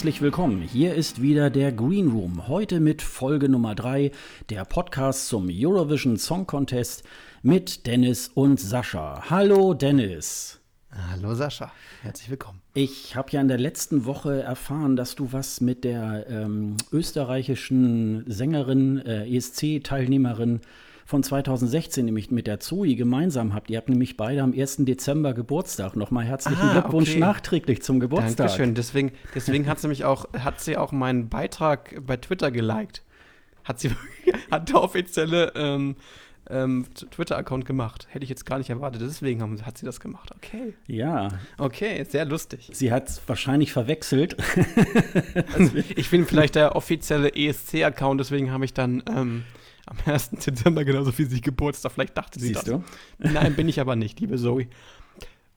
Herzlich willkommen. Hier ist wieder der Green Room. Heute mit Folge Nummer 3, der Podcast zum Eurovision Song Contest mit Dennis und Sascha. Hallo Dennis. Hallo Sascha, herzlich willkommen. Ich habe ja in der letzten Woche erfahren, dass du was mit der ähm, österreichischen Sängerin, äh, ESC-Teilnehmerin von 2016, nämlich mit der Zoe, gemeinsam habt. Ihr habt nämlich beide am 1. Dezember Geburtstag. Nochmal herzlichen ah, Glückwunsch okay. nachträglich zum Geburtstag. Dankeschön. Deswegen, deswegen hat sie mich auch, hat sie auch meinen Beitrag bei Twitter geliked. Hat sie, hat der offizielle ähm, ähm, Twitter-Account gemacht. Hätte ich jetzt gar nicht erwartet. Deswegen haben, hat sie das gemacht. Okay. Ja. Okay, sehr lustig. Sie hat es wahrscheinlich verwechselt. also, ich bin vielleicht der offizielle ESC-Account, deswegen habe ich dann ähm, am 1. Dezember genauso wie sie Geburtstag. Vielleicht dachte sie Siehst das. du? Nein, bin ich aber nicht, liebe Zoe.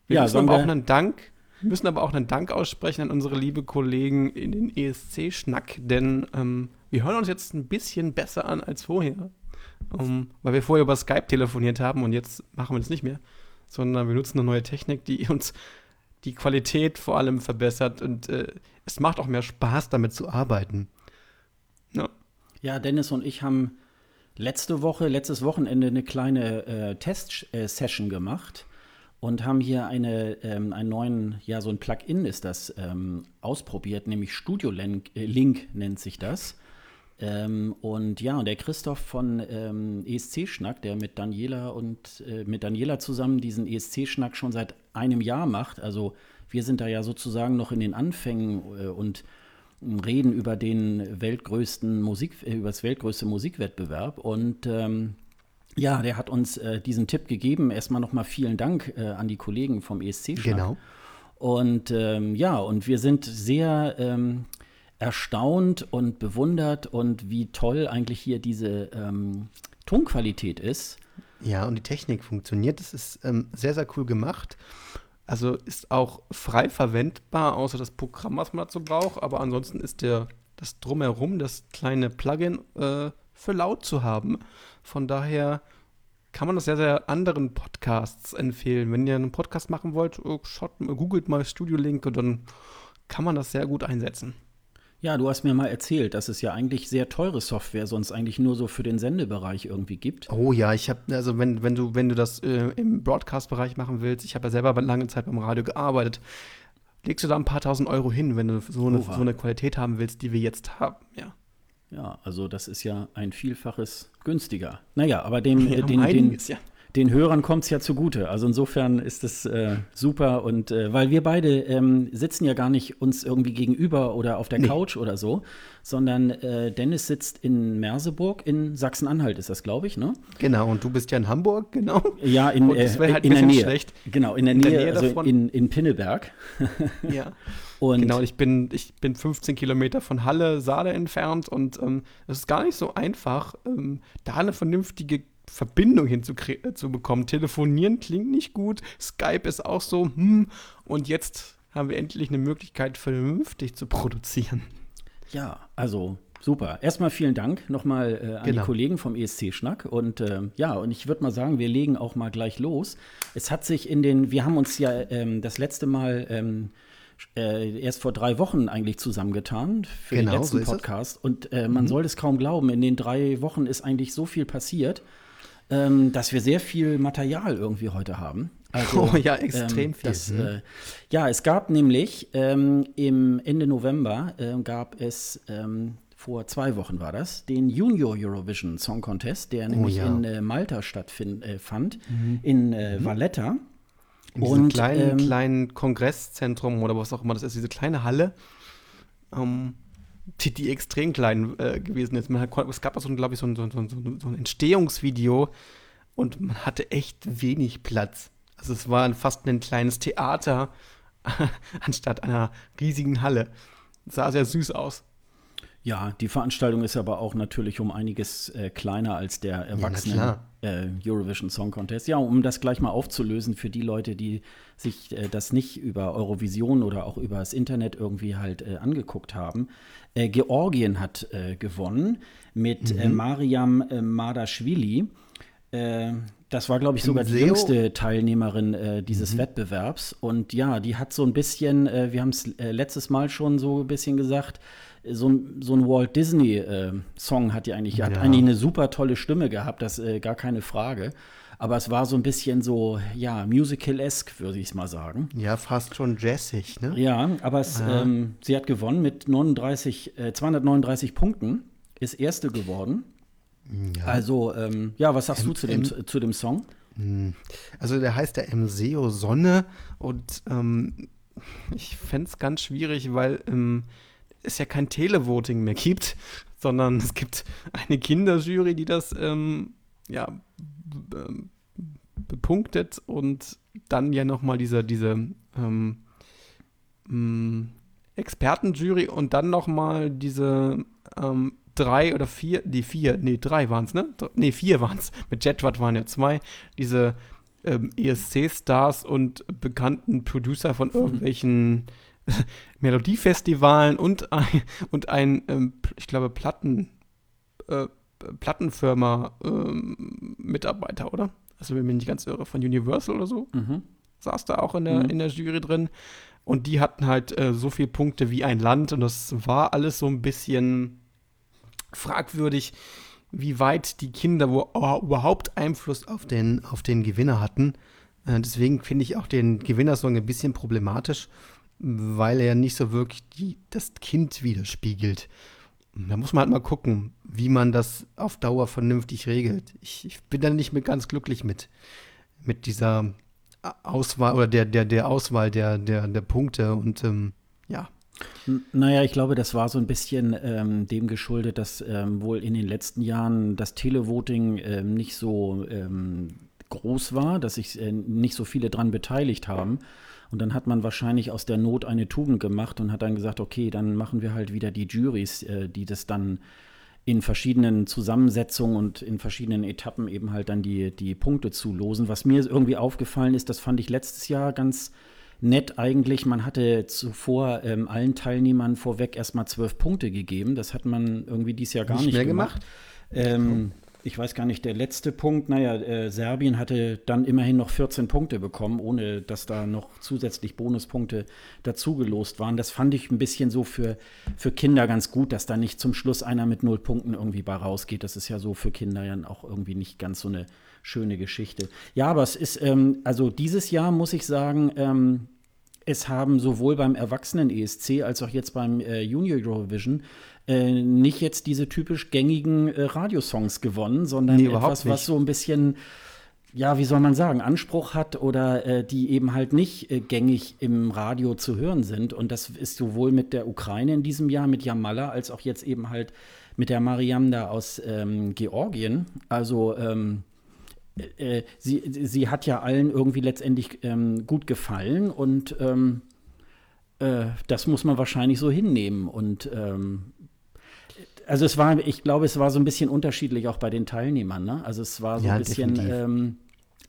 Wir ja, müssen aber auch einen Dank, müssen aber auch einen Dank aussprechen an unsere liebe Kollegen in den ESC-Schnack, denn ähm, wir hören uns jetzt ein bisschen besser an als vorher. Um, weil wir vorher über Skype telefoniert haben und jetzt machen wir das nicht mehr, sondern wir nutzen eine neue Technik, die uns die Qualität vor allem verbessert und äh, es macht auch mehr Spaß, damit zu arbeiten. Ja. ja, Dennis und ich haben letzte Woche, letztes Wochenende eine kleine äh, Test-Session gemacht und haben hier eine, ähm, einen neuen, ja, so ein Plugin ist das, ähm, ausprobiert, nämlich Studio Link, äh, Link nennt sich das. Ähm, und ja, und der Christoph von ähm, ESC-Schnack, der mit Daniela und äh, mit Daniela zusammen diesen ESC-Schnack schon seit einem Jahr macht, also wir sind da ja sozusagen noch in den Anfängen äh, und reden über den weltgrößten Musik, äh, über das weltgrößte Musikwettbewerb. Und ähm, ja, der hat uns äh, diesen Tipp gegeben. Erstmal nochmal vielen Dank äh, an die Kollegen vom ESC. -Schlag. Genau. Und ähm, ja, und wir sind sehr ähm, erstaunt und bewundert und wie toll eigentlich hier diese ähm, Tonqualität ist. Ja, und die Technik funktioniert. Das ist ähm, sehr, sehr cool gemacht. Also ist auch frei verwendbar, außer das Programm, was man dazu braucht. Aber ansonsten ist der, das Drumherum, das kleine Plugin, äh, für laut zu haben. Von daher kann man das sehr, sehr anderen Podcasts empfehlen. Wenn ihr einen Podcast machen wollt, äh, schaut, googelt mal Studio Link und dann kann man das sehr gut einsetzen. Ja, du hast mir mal erzählt, dass es ja eigentlich sehr teure Software sonst eigentlich nur so für den Sendebereich irgendwie gibt. Oh ja, ich habe also wenn, wenn du wenn du das äh, im Broadcast-Bereich machen willst, ich habe ja selber lange Zeit beim Radio gearbeitet, legst du da ein paar tausend Euro hin, wenn du so eine, so eine Qualität haben willst, die wir jetzt haben, ja. Ja, also das ist ja ein Vielfaches günstiger. Naja, aber dem, ja, den, einiges, den, ja den Hörern kommt es ja zugute. Also insofern ist es äh, super und äh, weil wir beide ähm, sitzen ja gar nicht uns irgendwie gegenüber oder auf der nee. Couch oder so, sondern äh, Dennis sitzt in Merseburg in Sachsen-Anhalt ist das, glaube ich, ne? Genau. Und du bist ja in Hamburg, genau. Ja, in, äh, halt in der Nähe. Schlecht. Genau, in der Nähe, in der Nähe also davon. in, in Pinneberg. ja. Und genau, ich bin, ich bin 15 Kilometer von Halle, Saale entfernt und ähm, es ist gar nicht so einfach, ähm, da eine vernünftige Verbindung hinzubekommen. Äh, Telefonieren klingt nicht gut, Skype ist auch so, hm, und jetzt haben wir endlich eine Möglichkeit, vernünftig zu produzieren. Ja, also super. Erstmal vielen Dank nochmal äh, an genau. die Kollegen vom ESC-Schnack. Und äh, ja, und ich würde mal sagen, wir legen auch mal gleich los. Es hat sich in den, wir haben uns ja ähm, das letzte Mal ähm, äh, erst vor drei Wochen eigentlich zusammengetan für genau, den letzten so Podcast. Und äh, man mhm. soll es kaum glauben, in den drei Wochen ist eigentlich so viel passiert ähm, dass wir sehr viel Material irgendwie heute haben. Also, oh ja, extrem ähm, viel. Das, mhm. äh, ja, es gab nämlich ähm, im Ende November äh, gab es ähm, vor zwei Wochen war das, den Junior Eurovision Song Contest, der oh, nämlich ja. in äh, Malta stattfand, äh, mhm. in äh, mhm. Valletta. In diesem und, kleinen, ähm, kleinen Kongresszentrum oder was auch immer das ist, diese kleine Halle. Ähm, die, die extrem klein äh, gewesen ist. Man hat, es gab auch so, glaube ich, so ein, so, ein, so ein Entstehungsvideo und man hatte echt wenig Platz. Also es war fast ein kleines Theater anstatt einer riesigen Halle. sah sehr süß aus. Ja, die Veranstaltung ist aber auch natürlich um einiges äh, kleiner als der Erwachsenen ja, äh, Eurovision Song Contest. Ja, um das gleich mal aufzulösen für die Leute, die sich äh, das nicht über Eurovision oder auch über das Internet irgendwie halt äh, angeguckt haben. Äh, Georgien hat äh, gewonnen mit mhm. Mariam Mardashvili. Das war, glaube ich, sogar die jüngste Teilnehmerin äh, dieses mhm. Wettbewerbs. Und ja, die hat so ein bisschen, äh, wir haben es äh, letztes Mal schon so ein bisschen gesagt, so, so ein Walt Disney-Song äh, hat die eigentlich, ja. hat eigentlich eine super tolle Stimme gehabt, das äh, gar keine Frage. Aber es war so ein bisschen so, ja, musical-esque, würde ich es mal sagen. Ja, fast schon jazzig, ne? Ja, aber es, ähm, sie hat gewonnen mit 39, äh, 239 Punkten, ist Erste geworden. Ja. Also, ähm, ja, was sagst M du zu dem, zu dem Song? Hm. Also, der heißt der MSEO Sonne und ähm, ich fände es ganz schwierig, weil ähm, es ja kein Televoting mehr gibt, sondern es gibt eine Kinderjury, die das ähm, ja bepunktet und dann ja nochmal diese, diese ähm, hm, Expertenjury und dann nochmal diese ähm, drei oder vier, die vier, nee, drei waren es, ne? Nee, vier waren es. Mit Jetwatt waren ja zwei. Diese ähm, ESC-Stars und bekannten Producer von irgendwelchen Melodiefestivalen und ein, und ein ähm, ich glaube, Platten, äh, Plattenfirma-Mitarbeiter, ähm, oder? Also, wenn ich mich nicht ganz irre, von Universal oder so. Mhm. Saß da auch in der, mhm. in der Jury drin. Und die hatten halt äh, so viele Punkte wie ein Land und das war alles so ein bisschen fragwürdig, wie weit die Kinder wo, überhaupt Einfluss auf den, auf den Gewinner hatten. Äh, deswegen finde ich auch den Gewinnersong ein bisschen problematisch, weil er nicht so wirklich die, das Kind widerspiegelt. Da muss man halt mal gucken, wie man das auf Dauer vernünftig regelt. Ich, ich bin da nicht mehr ganz glücklich mit, mit dieser Auswahl oder der, der, der Auswahl der, der, der Punkte und ähm, ja, naja, ich glaube, das war so ein bisschen ähm, dem geschuldet, dass ähm, wohl in den letzten Jahren das Televoting ähm, nicht so ähm, groß war, dass sich äh, nicht so viele dran beteiligt haben. Und dann hat man wahrscheinlich aus der Not eine Tugend gemacht und hat dann gesagt, okay, dann machen wir halt wieder die Juries, äh, die das dann in verschiedenen Zusammensetzungen und in verschiedenen Etappen eben halt dann die, die Punkte zulosen. Was mir irgendwie aufgefallen ist, das fand ich letztes Jahr ganz nett eigentlich. Man hatte zuvor ähm, allen Teilnehmern vorweg erstmal zwölf Punkte gegeben. Das hat man irgendwie dieses Jahr gar nicht, nicht mehr gemacht. gemacht. Ähm, ich weiß gar nicht, der letzte Punkt, naja, äh, Serbien hatte dann immerhin noch 14 Punkte bekommen, ohne dass da noch zusätzlich Bonuspunkte dazugelost waren. Das fand ich ein bisschen so für, für Kinder ganz gut, dass da nicht zum Schluss einer mit null Punkten irgendwie bei rausgeht. Das ist ja so für Kinder ja auch irgendwie nicht ganz so eine schöne Geschichte. Ja, aber es ist, ähm, also dieses Jahr muss ich sagen, ähm, es haben sowohl beim Erwachsenen-ESC als auch jetzt beim äh, Junior Eurovision äh, nicht jetzt diese typisch gängigen äh, Radiosongs gewonnen, sondern nee, etwas, was so ein bisschen, ja, wie soll man sagen, Anspruch hat oder äh, die eben halt nicht äh, gängig im Radio zu hören sind. Und das ist sowohl mit der Ukraine in diesem Jahr, mit Jamala, als auch jetzt eben halt mit der Mariam da aus ähm, Georgien. Also ähm, äh, äh, sie, sie hat ja allen irgendwie letztendlich ähm, gut gefallen und ähm, äh, das muss man wahrscheinlich so hinnehmen. Und ähm, also es war, ich glaube, es war so ein bisschen unterschiedlich auch bei den Teilnehmern. Ne? Also es war so ja, ein bisschen, ähm,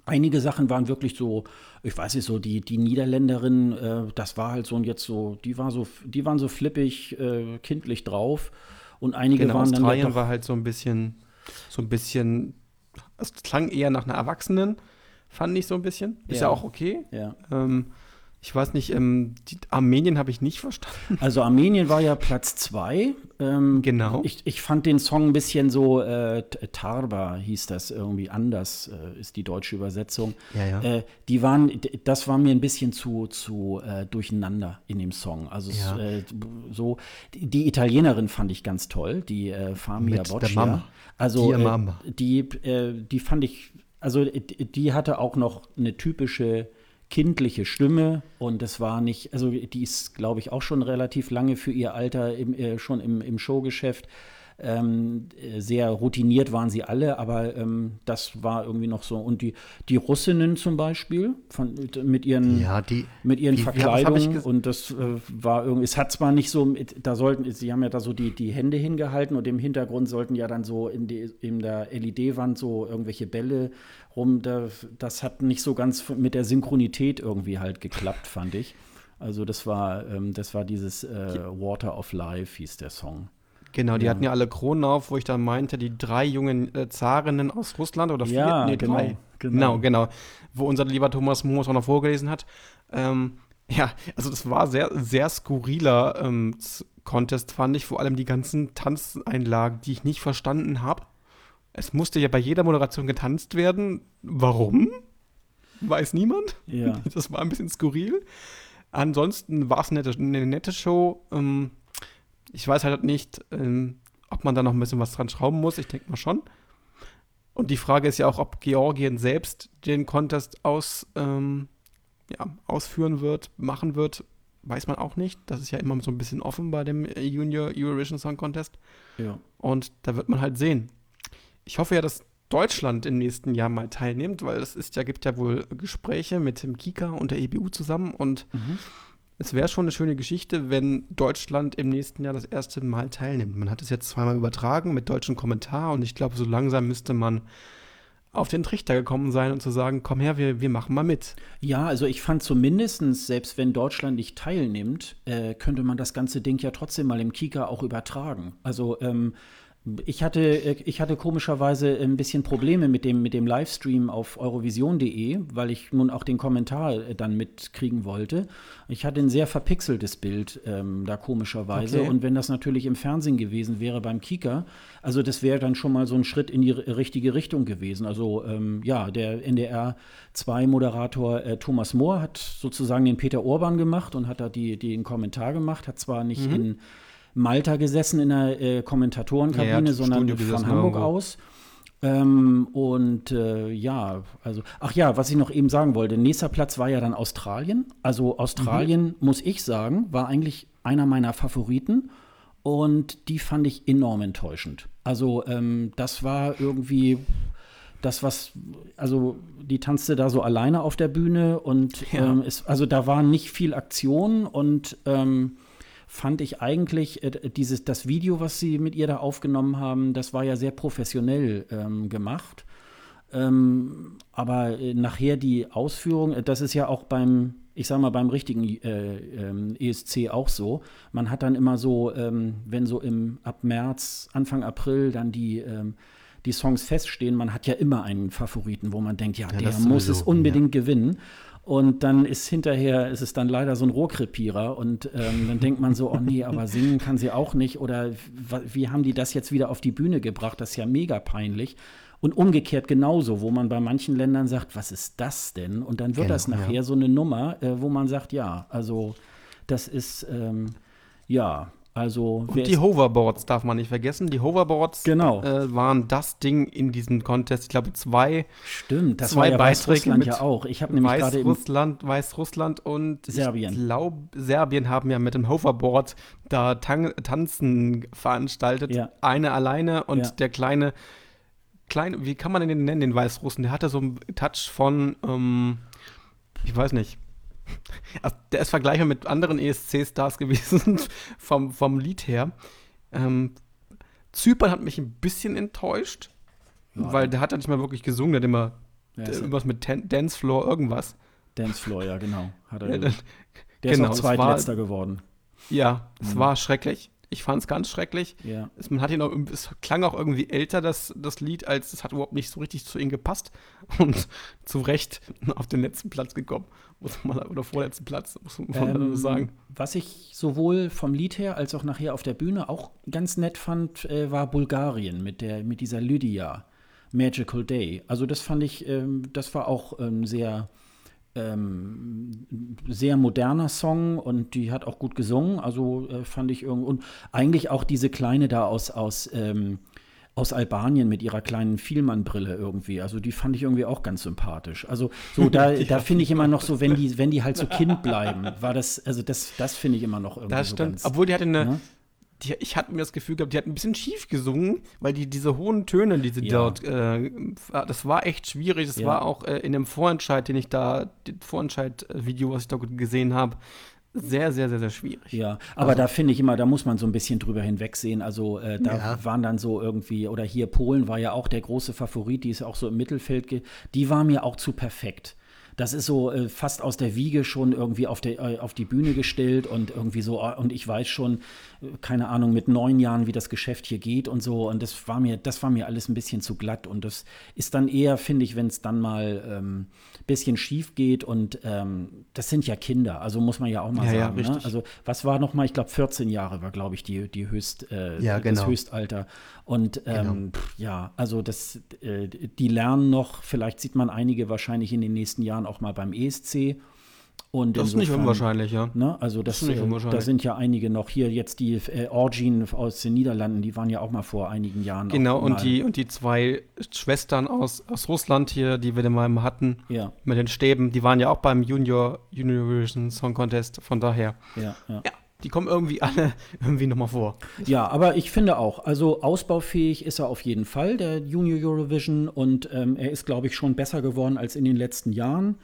einige Sachen waren wirklich so, ich weiß nicht so, die, die Niederländerin, äh, das war halt so und jetzt so, die war so, die waren so flippig, äh, kindlich drauf. Und einige genau, waren dann. Australien war halt so ein bisschen, so ein bisschen es klang eher nach einer Erwachsenen, fand ich so ein bisschen. Ist ja, ja auch okay. Ja. Ähm, ich weiß nicht, ähm, Armenien habe ich nicht verstanden. Also Armenien war ja Platz zwei. Ähm, genau. Ich, ich fand den Song ein bisschen so, äh, Tarba hieß das irgendwie anders, äh, ist die deutsche Übersetzung. Ja, ja. Äh, die waren, das war mir ein bisschen zu, zu äh, durcheinander in dem Song. Also ja. Äh, so, die Italienerin fand ich ganz toll, die äh, Famia Mit Boccia. Der Mama. Also die, Mama. die, die fand ich, also die hatte auch noch eine typische kindliche Stimme und das war nicht, also die ist, glaube ich, auch schon relativ lange für ihr Alter im, äh, schon im, im Showgeschäft. Ähm, sehr routiniert waren sie alle, aber ähm, das war irgendwie noch so. Und die, die Russinnen zum Beispiel, von, mit ihren, ja, die, mit ihren die, Verkleidungen, und das äh, war irgendwie, es hat zwar nicht so, da sollten, sie haben ja da so die, die Hände hingehalten und im Hintergrund sollten ja dann so in, die, in der LED-Wand so irgendwelche Bälle rum. Das, das hat nicht so ganz mit der Synchronität irgendwie halt geklappt, fand ich. Also das war, ähm, das war dieses äh, Water of Life, hieß der Song. Genau, die ja. hatten ja alle Kronen auf, wo ich dann meinte, die drei jungen äh, Zarinnen aus Russland oder vier, ja, nee, genau, drei. Genau. genau, genau. Wo unser lieber Thomas Moos auch noch vorgelesen hat. Ähm, ja, also das war sehr, sehr skurriler ähm, Contest, fand ich. Vor allem die ganzen Tanzeinlagen, die ich nicht verstanden habe. Es musste ja bei jeder Moderation getanzt werden. Warum? Weiß niemand. Ja. Das war ein bisschen skurril. Ansonsten war es eine, eine, nette Show. Ähm, ich weiß halt nicht, ähm, ob man da noch ein bisschen was dran schrauben muss. Ich denke mal schon. Und die Frage ist ja auch, ob Georgien selbst den Contest aus, ähm, ja, ausführen wird, machen wird, weiß man auch nicht. Das ist ja immer so ein bisschen offen bei dem Junior Eurovision Song Contest. Ja. Und da wird man halt sehen. Ich hoffe ja, dass Deutschland im nächsten Jahr mal teilnimmt, weil es ist ja, gibt ja wohl Gespräche mit dem Kika und der EBU zusammen und mhm. es wäre schon eine schöne Geschichte, wenn Deutschland im nächsten Jahr das erste Mal teilnimmt. Man hat es jetzt zweimal übertragen mit deutschem Kommentar und ich glaube, so langsam müsste man auf den Trichter gekommen sein und zu sagen, komm her, wir, wir machen mal mit. Ja, also ich fand zumindest, selbst wenn Deutschland nicht teilnimmt, äh, könnte man das ganze Ding ja trotzdem mal im Kika auch übertragen. Also ähm, ich hatte, äh, ich hatte komischerweise ein bisschen Probleme mit dem, mit dem Livestream auf eurovision.de, weil ich nun auch den Kommentar äh, dann mitkriegen wollte. Ich hatte ein sehr verpixeltes Bild ähm, da komischerweise. Okay. Und wenn das natürlich im Fernsehen gewesen wäre beim Kika, also das wäre dann schon mal so ein Schritt in die richtige Richtung gewesen. Also ähm, ja, der NDR 2-Moderator äh, Thomas Mohr hat sozusagen den Peter Orban gemacht und hat da die, den Kommentar gemacht, hat zwar nicht mhm. in Malta gesessen in der äh, Kommentatorenkabine, ja, sondern von Hamburg aus. Ähm, und äh, ja, also, ach ja, was ich noch eben sagen wollte, nächster Platz war ja dann Australien. Also Australien, mhm. muss ich sagen, war eigentlich einer meiner Favoriten. Und die fand ich enorm enttäuschend. Also ähm, das war irgendwie das, was, also die tanzte da so alleine auf der Bühne und ja. ähm, es, also da war nicht viel Aktion und ähm, fand ich eigentlich äh, dieses, das Video, was sie mit ihr da aufgenommen haben, das war ja sehr professionell ähm, gemacht. Ähm, aber äh, nachher die Ausführung, äh, das ist ja auch beim, ich sag mal, beim richtigen äh, ähm, ESC auch so. Man hat dann immer so, ähm, wenn so im ab März, Anfang April dann die ähm, die Songs feststehen, man hat ja immer einen Favoriten, wo man denkt, ja, ja der muss es unbedingt ja. gewinnen. Und dann ist hinterher, ist es dann leider so ein Rohrkrepierer und ähm, dann denkt man so, oh nee, aber singen kann sie auch nicht oder wie haben die das jetzt wieder auf die Bühne gebracht? Das ist ja mega peinlich. Und umgekehrt genauso, wo man bei manchen Ländern sagt, was ist das denn? Und dann wird genau, das nachher ja. so eine Nummer, äh, wo man sagt, ja, also das ist, ähm, ja, also und die Hoverboards darf man nicht vergessen. Die Hoverboards genau. äh, waren das Ding in diesem Contest. Ich glaube zwei. Stimmt, das zwei war ja Weißrussland ja auch. Ich habe nämlich gerade Weißrussland, Weißrussland und Serbien. Ich glaube, Serbien haben ja mit dem Hoverboard da Tan Tanzen veranstaltet. Ja. Eine alleine und ja. der kleine, kleine, wie kann man den nennen, den Weißrussen? Der hatte so einen Touch von, ähm, ich weiß nicht also der ist vergleichbar mit anderen ESC-Stars gewesen, vom, vom Lied her. Ähm, Zypern hat mich ein bisschen enttäuscht, ja, weil der hat ja nicht mal wirklich gesungen, der hat immer ja, irgendwas mit Ten Dancefloor, irgendwas. Dancefloor, ja, genau. Hat er, der genau, ist auch zweitletzter geworden. Ja, es mhm. war schrecklich. Ich fand es ganz schrecklich. Ja. Es, man hat ihn auch, es klang auch irgendwie älter, das, das Lied, als es hat überhaupt nicht so richtig zu ihm gepasst. Und zu Recht auf den letzten Platz gekommen, oder vorletzten Platz, muss man ähm, sagen. Was ich sowohl vom Lied her als auch nachher auf der Bühne auch ganz nett fand, äh, war Bulgarien mit, der, mit dieser Lydia. Magical Day. Also das fand ich, ähm, das war auch ähm, sehr ähm, sehr moderner Song und die hat auch gut gesungen. Also äh, fand ich irgendwie. Und eigentlich auch diese Kleine da aus, aus, ähm, aus Albanien mit ihrer kleinen Vielmann-Brille irgendwie. Also die fand ich irgendwie auch ganz sympathisch. Also so, da, da finde ich immer noch so, wenn die, wenn die halt so Kind bleiben, war das, also das, das finde ich immer noch irgendwie. Das stimmt. So ganz, Obwohl die hatte eine, ne? die, ich hatte mir das Gefühl gehabt, die hat ein bisschen schief gesungen, weil die diese hohen Töne, die sie ja. dort, äh, das war echt schwierig. Das ja. war auch äh, in dem Vorentscheid, den ich da, das Vorentscheid-Video, was ich da gesehen habe, sehr, sehr, sehr, sehr schwierig. Ja, aber also, da finde ich immer, da muss man so ein bisschen drüber hinwegsehen. Also äh, da ja. waren dann so irgendwie, oder hier Polen war ja auch der große Favorit, die ist auch so im Mittelfeld, die war mir auch zu perfekt das ist so äh, fast aus der Wiege schon irgendwie auf, der, äh, auf die Bühne gestellt und irgendwie so, äh, und ich weiß schon, keine Ahnung, mit neun Jahren, wie das Geschäft hier geht und so. Und das war mir, das war mir alles ein bisschen zu glatt. Und das ist dann eher, finde ich, wenn es dann mal ein ähm, bisschen schief geht und ähm, das sind ja Kinder, also muss man ja auch mal ja, sagen. Ja, ne? Also was war noch mal, ich glaube 14 Jahre war, glaube ich, die, die Höchst, äh, ja, genau. das Höchstalter. Und ähm, genau. pff, ja, also das, äh, die lernen noch, vielleicht sieht man einige wahrscheinlich in den nächsten Jahren auch mal beim ESC. Und das insofern, ist nicht unwahrscheinlich, ja. Ne, also das, das äh, da sind ja einige noch hier jetzt die äh, Orgin aus den Niederlanden, die waren ja auch mal vor einigen Jahren. Genau und die und die zwei Schwestern aus, aus Russland hier, die wir mal hatten, ja. mit den Stäben, die waren ja auch beim Junior Univision Song Contest. Von daher. Ja, ja. ja die kommen irgendwie alle irgendwie nochmal vor. Ja, aber ich finde auch, also ausbaufähig ist er auf jeden Fall, der Junior Eurovision. Und ähm, er ist, glaube ich, schon besser geworden als in den letzten Jahren.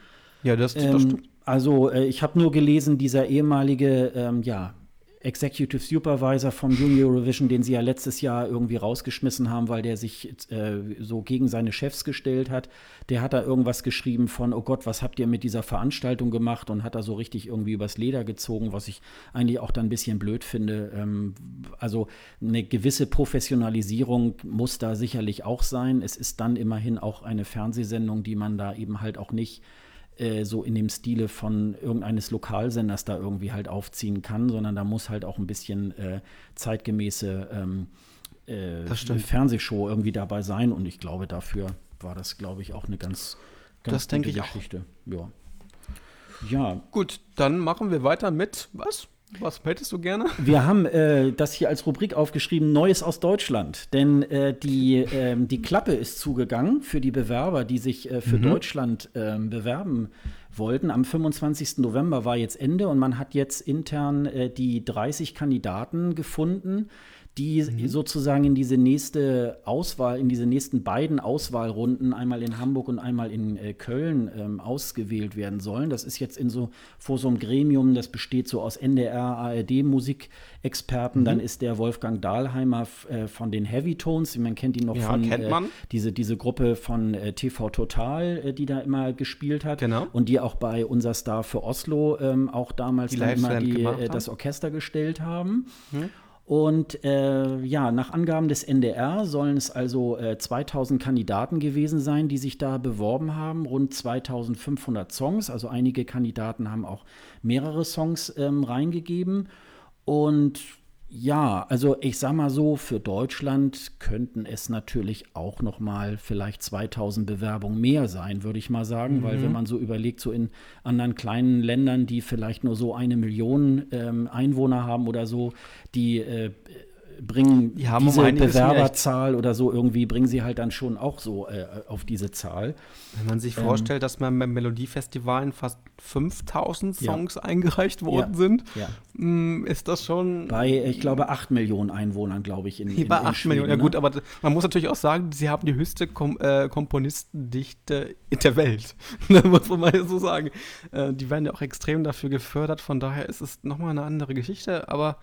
Ja, das, das ähm, stimmt. Also äh, ich habe nur gelesen, dieser ehemalige, ähm, ja, Executive Supervisor vom Junior Eurovision, den sie ja letztes Jahr irgendwie rausgeschmissen haben, weil der sich äh, so gegen seine Chefs gestellt hat. Der hat da irgendwas geschrieben von, oh Gott, was habt ihr mit dieser Veranstaltung gemacht und hat da so richtig irgendwie übers Leder gezogen, was ich eigentlich auch dann ein bisschen blöd finde. Ähm, also eine gewisse Professionalisierung muss da sicherlich auch sein. Es ist dann immerhin auch eine Fernsehsendung, die man da eben halt auch nicht äh, so in dem Stile von irgendeines Lokalsenders da irgendwie halt aufziehen kann, sondern da muss halt auch ein bisschen äh, zeitgemäße ähm, äh, Fernsehshow irgendwie dabei sein. Und ich glaube, dafür war das, glaube ich, auch eine ganz, ganz das denke ich Geschichte. Auch. Ja. Ja. Gut, dann machen wir weiter mit was? Was hättest du gerne? Wir haben äh, das hier als Rubrik aufgeschrieben, Neues aus Deutschland. Denn äh, die, äh, die Klappe ist zugegangen für die Bewerber, die sich äh, für mhm. Deutschland ähm, bewerben wollten. Am 25. November war jetzt Ende und man hat jetzt intern äh, die 30 Kandidaten gefunden die mhm. sozusagen in diese nächste Auswahl, in diese nächsten beiden Auswahlrunden, einmal in Hamburg und einmal in äh, Köln, ähm, ausgewählt werden sollen. Das ist jetzt in so vor so einem Gremium, das besteht so aus NDR, ARD, Musikexperten. Mhm. Dann ist der Wolfgang Dahlheimer äh, von den Heavy Tones, man kennt ihn noch ja, von äh, diese, diese Gruppe von äh, TV Total, äh, die da immer gespielt hat. Genau. Und die auch bei Unser Star für Oslo ähm, auch damals dann immer die, äh, das Orchester gestellt haben. Mhm. Und äh, ja, nach Angaben des NDR sollen es also äh, 2000 Kandidaten gewesen sein, die sich da beworben haben, rund 2500 Songs. Also einige Kandidaten haben auch mehrere Songs ähm, reingegeben. Und ja, also ich sag mal so, für Deutschland könnten es natürlich auch noch mal vielleicht 2000 Bewerbungen mehr sein, würde ich mal sagen, mhm. weil wenn man so überlegt, so in anderen kleinen Ländern, die vielleicht nur so eine Million ähm, Einwohner haben oder so, die äh, bringen die haben diese um Bewerberzahl oder so irgendwie, bringen sie halt dann schon auch so äh, auf diese Zahl. Wenn man sich ähm, vorstellt, dass man beim Melodiefestivalen fast 5000 Songs ja. eingereicht worden ja. sind, ja. Mm, ist das schon. Bei, ich glaube, 8 Millionen Einwohnern, glaube ich, in, in Bei 8 Millionen, ja gut, ne? aber man muss natürlich auch sagen, sie haben die höchste Kom äh, Komponistendichte der Welt. das muss man mal so sagen. Äh, die werden ja auch extrem dafür gefördert, von daher ist es nochmal eine andere Geschichte, aber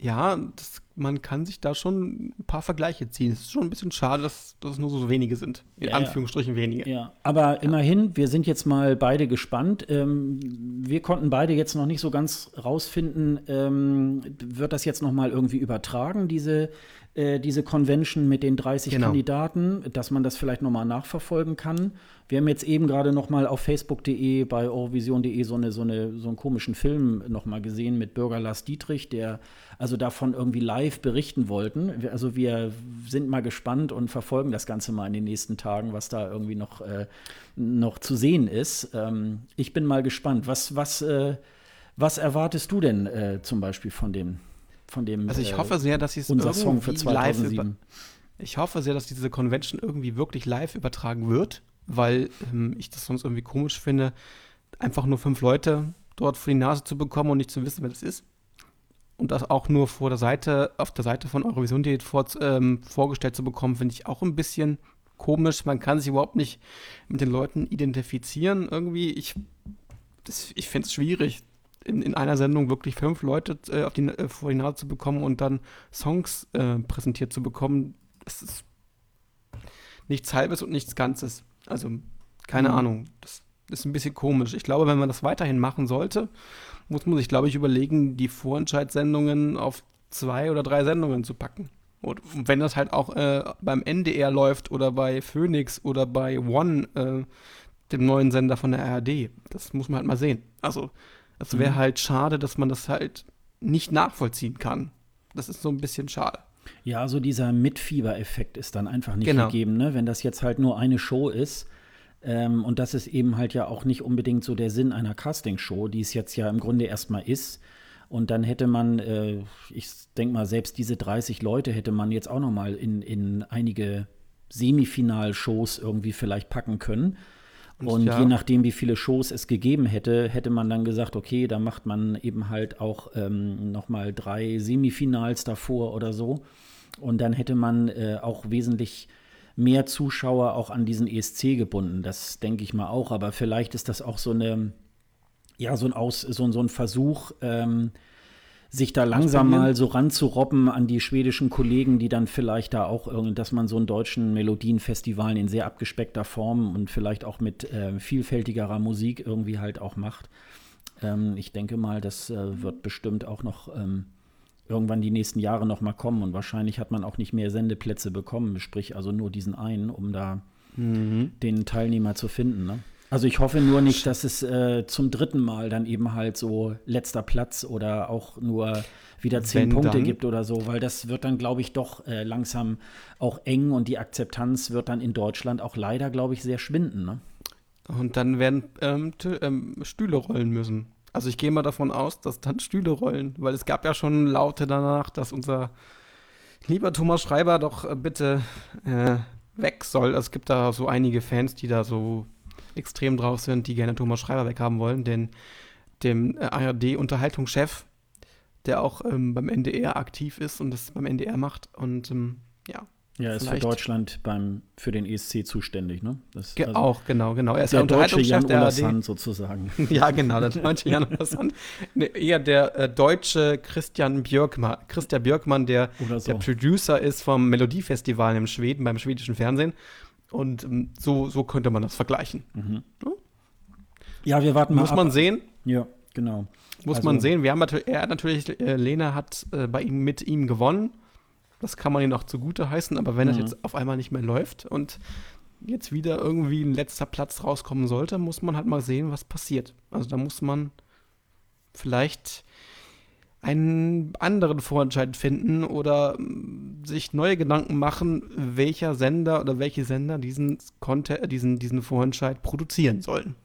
ja, das, man kann sich da schon ein paar Vergleiche ziehen. Es ist schon ein bisschen schade, dass, dass es nur so wenige sind. In ja, Anführungsstrichen wenige. Ja, aber ja. immerhin, wir sind jetzt mal beide gespannt. Ähm, wir konnten beide jetzt noch nicht so ganz rausfinden, ähm, wird das jetzt noch mal irgendwie übertragen, diese, äh, diese Convention mit den 30 genau. Kandidaten, dass man das vielleicht noch mal nachverfolgen kann. Wir haben jetzt eben gerade noch mal auf facebook.de bei eurovision.de so, eine, so, eine, so einen komischen Film noch mal gesehen mit Bürger Lars Dietrich, der also davon irgendwie live berichten wollten. Also wir sind mal gespannt und verfolgen das Ganze mal in den nächsten Tagen, was da irgendwie noch, äh, noch zu sehen ist. Ähm, ich bin mal gespannt. Was, was, äh, was erwartest du denn äh, zum Beispiel von dem, von dem Also ich hoffe äh, sehr, dass sie es unser Song für 2007. Ich hoffe sehr, dass diese Convention irgendwie wirklich live übertragen wird weil ähm, ich das sonst irgendwie komisch finde, einfach nur fünf Leute dort vor die Nase zu bekommen und nicht zu wissen, wer das ist. Und das auch nur vor der Seite, auf der Seite von Eurovision.de vor, ähm, vorgestellt zu bekommen, finde ich auch ein bisschen komisch. Man kann sich überhaupt nicht mit den Leuten identifizieren. Irgendwie, ich, ich finde es schwierig, in, in einer Sendung wirklich fünf Leute äh, auf die, äh, vor die Nase zu bekommen und dann Songs äh, präsentiert zu bekommen. Es ist nichts Halbes und nichts Ganzes. Also, keine mhm. Ahnung. Das Das ist ein bisschen komisch. Ich glaube, wenn man das weiterhin machen sollte, muss man sich, glaube ich, überlegen, die Vorentscheidssendungen auf zwei oder drei Sendungen zu packen. Und wenn das halt auch äh, beim NDR läuft oder bei Phoenix oder bei One, äh, dem neuen Sender von der ARD, das muss man halt mal sehen. Also, es wäre mhm. halt schade, dass man das halt nicht nachvollziehen kann. Das ist so ein bisschen schade. Ja, so dieser Mitfieber-Effekt ist dann einfach nicht genau. gegeben, ne? Wenn das jetzt halt nur eine Show ist, ähm, und das ist eben halt ja auch nicht unbedingt so der Sinn einer Castingshow, die es jetzt ja im Grunde erstmal ist. Und dann hätte man, äh, ich denke mal, selbst diese 30 Leute hätte man jetzt auch noch mal in, in einige Semifinal-Shows irgendwie vielleicht packen können. Und, ja. je nachdem, wie viele Shows es gegeben hätte, hätte man dann gesagt, okay, da macht man eben halt auch ähm, noch mal drei Semifinals davor oder so. Und dann hätte man äh, auch wesentlich mehr Zuschauer auch an diesen ESC gebunden. Das denke ich mal auch. Aber vielleicht ist das auch so eine, ja, so ein, Aus, so, so ein Versuch, ähm, sich da langsam mal so ranzurobben an die schwedischen Kollegen, die dann vielleicht da auch irgendwie, dass man so einen deutschen Melodienfestivalen in sehr abgespeckter Form und vielleicht auch mit äh, vielfältigerer Musik irgendwie halt auch macht. Ähm, ich denke mal, das äh, wird bestimmt auch noch ähm, irgendwann die nächsten Jahre noch mal kommen und wahrscheinlich hat man auch nicht mehr Sendeplätze bekommen, sprich also nur diesen einen, um da mhm. den Teilnehmer zu finden. Ne? Also ich hoffe nur nicht, dass es äh, zum dritten Mal dann eben halt so letzter Platz oder auch nur wieder zehn Wenn Punkte dann. gibt oder so, weil das wird dann, glaube ich, doch äh, langsam auch eng und die Akzeptanz wird dann in Deutschland auch leider, glaube ich, sehr schwinden. Ne? Und dann werden ähm, ähm, Stühle rollen müssen. Also ich gehe mal davon aus, dass dann Stühle rollen, weil es gab ja schon Laute danach, dass unser lieber Thomas Schreiber doch äh, bitte äh, weg soll. Es gibt da so einige Fans, die da so extrem drauf sind, die gerne Thomas Schreiber weghaben wollen, denn dem äh, ARD-Unterhaltungschef, der auch ähm, beim NDR aktiv ist und das beim NDR macht und ähm, ja, ja, er ist für Deutschland beim, für den ESC zuständig, ne? Das, also auch, genau, genau. Er ist der, der deutsche Jan Olassand sozusagen. ja, genau, der deutsche Jan Olassand. Nee, eher der äh, deutsche Christian Björkmann, Christian Björkmann, der so. der Producer ist vom Melodiefestival im Schweden, beim schwedischen Fernsehen. Und ähm, so, so könnte man das vergleichen. Mhm. Ja? wir warten mal Muss ab. man sehen. Ja, genau. Muss also, man sehen. Wir haben natürlich, er hat natürlich, äh, Lena hat äh, bei ihm mit ihm gewonnen. Das kann man ihm auch zugute heißen, aber wenn mhm. das jetzt auf einmal nicht mehr läuft und jetzt wieder irgendwie ein letzter Platz rauskommen sollte, muss man halt mal sehen, was passiert. Also da muss man vielleicht einen anderen Vorentscheid finden oder mm, sich neue Gedanken machen, welcher Sender oder welche Sender diesen, Content, diesen, diesen Vorentscheid produzieren sollen.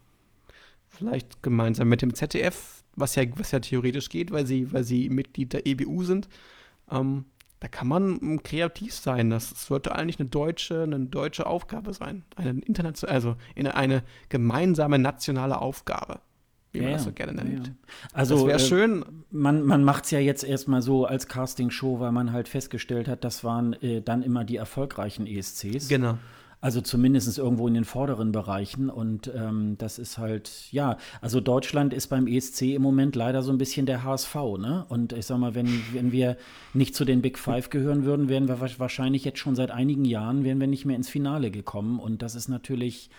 Vielleicht gemeinsam mit dem ZDF, was ja, was ja theoretisch geht, weil sie, weil sie Mitglied der EBU sind. Ähm, da kann man kreativ sein. Das sollte eigentlich eine deutsche, eine deutsche Aufgabe sein. Eine also eine gemeinsame nationale Aufgabe, wie ja, man das so gerne nennt. Ja. Also das wäre äh, schön. Man, man macht es ja jetzt erstmal so als Castingshow, weil man halt festgestellt hat, das waren äh, dann immer die erfolgreichen ESCs. Genau. Also zumindest irgendwo in den vorderen Bereichen. Und ähm, das ist halt, ja, also Deutschland ist beim ESC im Moment leider so ein bisschen der HSV, ne? Und ich sag mal, wenn, wenn wir nicht zu den Big Five gehören würden, wären wir wahrscheinlich jetzt schon seit einigen Jahren, wären wir nicht mehr ins Finale gekommen. Und das ist natürlich,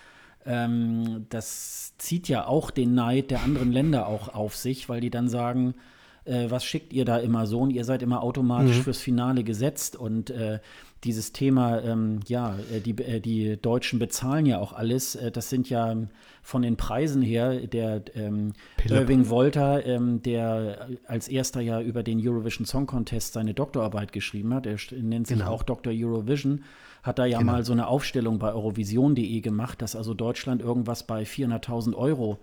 ähm, das zieht ja auch den Neid der anderen Länder auch auf sich, weil die dann sagen, äh, was schickt ihr da immer so und ihr seid immer automatisch mhm. fürs Finale gesetzt und äh, dieses Thema, ähm, ja, äh, die, äh, die Deutschen bezahlen ja auch alles. Äh, das sind ja von den Preisen her der ähm, Irving Wolter, ähm, der als erster ja über den Eurovision Song Contest seine Doktorarbeit geschrieben hat. Er nennt sich genau. auch Dr. Eurovision. Hat da ja genau. mal so eine Aufstellung bei Eurovision.de gemacht, dass also Deutschland irgendwas bei 400.000 Euro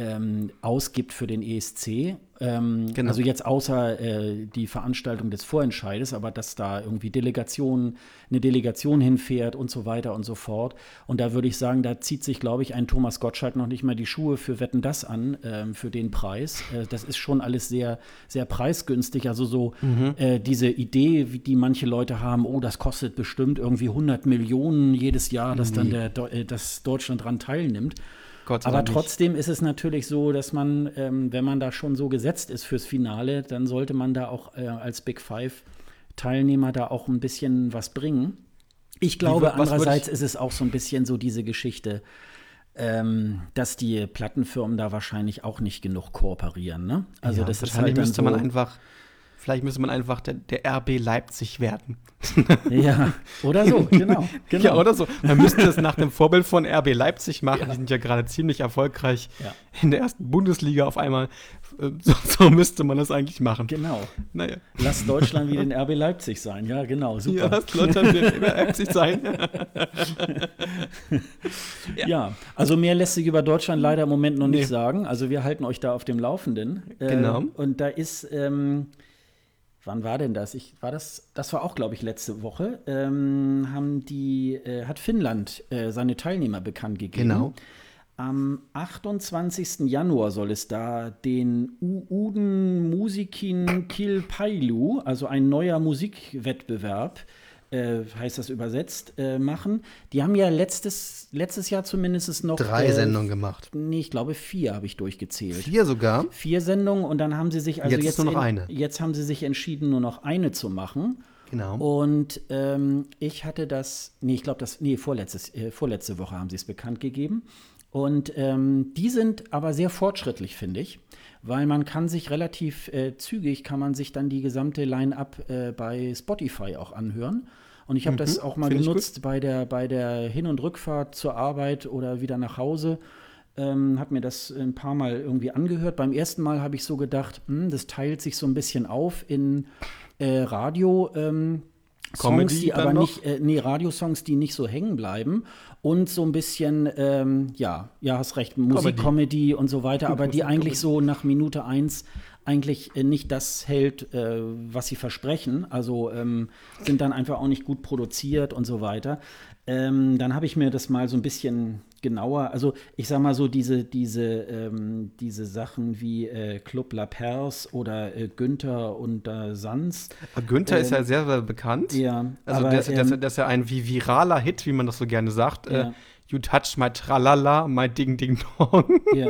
ähm, ausgibt für den ESC. Ähm, genau. Also jetzt außer äh, die Veranstaltung des Vorentscheides, aber dass da irgendwie Delegation, eine Delegation hinfährt und so weiter und so fort. Und da würde ich sagen, da zieht sich, glaube ich, ein Thomas Gottschalk noch nicht mal die Schuhe für Wetten das an, ähm, für den Preis. Äh, das ist schon alles sehr, sehr preisgünstig. Also so mhm. äh, diese Idee, die manche Leute haben, oh, das kostet bestimmt irgendwie 100 Millionen jedes Jahr, dass mhm. dann der, äh, dass Deutschland dran teilnimmt. Sei Aber trotzdem ist es natürlich so, dass man, ähm, wenn man da schon so gesetzt ist fürs Finale, dann sollte man da auch äh, als Big Five Teilnehmer da auch ein bisschen was bringen. Ich glaube, Wie, andererseits ist es auch so ein bisschen so diese Geschichte. ähm, dass die Plattenfirmen da wahrscheinlich auch nicht genug kooperieren. Ne? Also ja, das ist halt müsste so man einfach Vielleicht müsste man einfach der, der RB Leipzig werden. Ja, oder so, genau, genau. Ja, oder so. Man müsste es nach dem Vorbild von RB Leipzig machen. Ja. Die sind ja gerade ziemlich erfolgreich ja. in der ersten Bundesliga auf einmal. Äh, so, so, müsste man das eigentlich machen. Genau. Naja. Lass Deutschland wie den RB Leipzig sein. Ja, genau, super. Ja, lass Deutschland wie den RB Leipzig sein. ja. ja. also mehr lässt sich über Deutschland leider im Moment noch nicht nee. sagen. Also wir halten euch da auf dem Laufenden. Genau. Ähm, und da ist ähm, wann war denn das? Ich, war das, das war auch, glaube ich, letzte Woche, ähm, haben die, äh, hat Finnland äh, seine Teilnehmer bekannt gegeben. Genau. Am 28. Januar soll es da den Uuden Musikin Kilpailu, also ein neuer Musikwettbewerb, äh, heißt das übersetzt, äh, machen. Die haben ja letztes, letztes Jahr zumindest noch. Drei äh, Sendungen gemacht. Nee, ich glaube vier habe ich durchgezählt. Vier sogar? Vier Sendungen und dann haben sie sich, also jetzt, jetzt nur noch in, eine. Jetzt haben sie sich entschieden, nur noch eine zu machen. Genau. Und ähm, ich hatte das, nee, ich glaube, das, nee, vorletztes, äh, vorletzte Woche haben sie es bekannt gegeben. Und ähm, die sind aber sehr fortschrittlich, finde ich, weil man kann sich relativ äh, zügig, kann man sich dann die gesamte Line-Up äh, bei Spotify auch anhören. Und ich habe mhm, das auch mal genutzt bei der, bei der Hin- und Rückfahrt zur Arbeit oder wieder nach Hause. Ähm, habe mir das ein paar Mal irgendwie angehört. Beim ersten Mal habe ich so gedacht, hm, das teilt sich so ein bisschen auf in äh, Radio. Ähm, Songs, die aber nicht, äh, nee, Radiosongs, die nicht so hängen bleiben und so ein bisschen, ähm, ja, ja, hast recht, Musik-Comedy und so weiter, aber die eigentlich so nach Minute eins eigentlich äh, nicht das hält, äh, was sie versprechen. Also ähm, sind dann einfach auch nicht gut produziert und so weiter. Ähm, dann habe ich mir das mal so ein bisschen genauer, also ich sag mal so, diese, diese, ähm, diese Sachen wie äh, Club La Perse oder äh, Günther und äh, Sans. Günther ist ja ähm, sehr, sehr bekannt. Ja. Also aber, das, das, das, ist ja ein wie viraler Hit, wie man das so gerne sagt. Äh, ja. You Touch My Tralala, My Ding Ding Dong. Ja.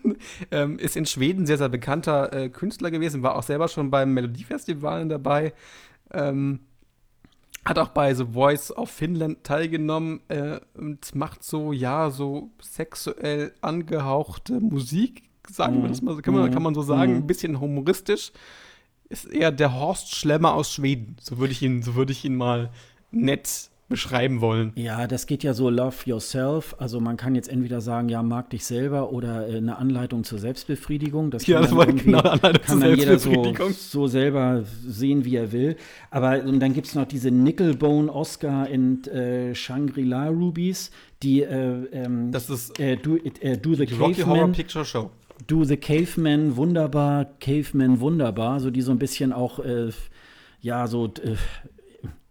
ähm, ist in Schweden sehr, sehr bekannter äh, Künstler gewesen, war auch selber schon beim Melodiefestival dabei. Ähm, hat auch bei The Voice of Finland teilgenommen äh, und macht so, ja, so sexuell angehauchte Musik, sagen wir das mal, kann man, kann man so sagen, mhm. ein bisschen humoristisch. Ist eher der Horst Schlemmer aus Schweden. So würde ich ihn, so würde ich ihn mal nett beschreiben wollen. Ja, das geht ja so Love Yourself. Also man kann jetzt entweder sagen, ja, mag dich selber oder äh, eine Anleitung zur Selbstbefriedigung. Das ja, das war genau Anleitung kann zur jeder so, so selber sehen, wie er will. Aber und dann gibt es noch diese Nickelbone Oscar in äh, Shangri-La Rubies, die äh, ähm, das ist äh, do, äh, do the Rocky Horror Picture Show. Do the Caveman wunderbar, Caveman wunderbar, so die so ein bisschen auch äh, ja, so äh,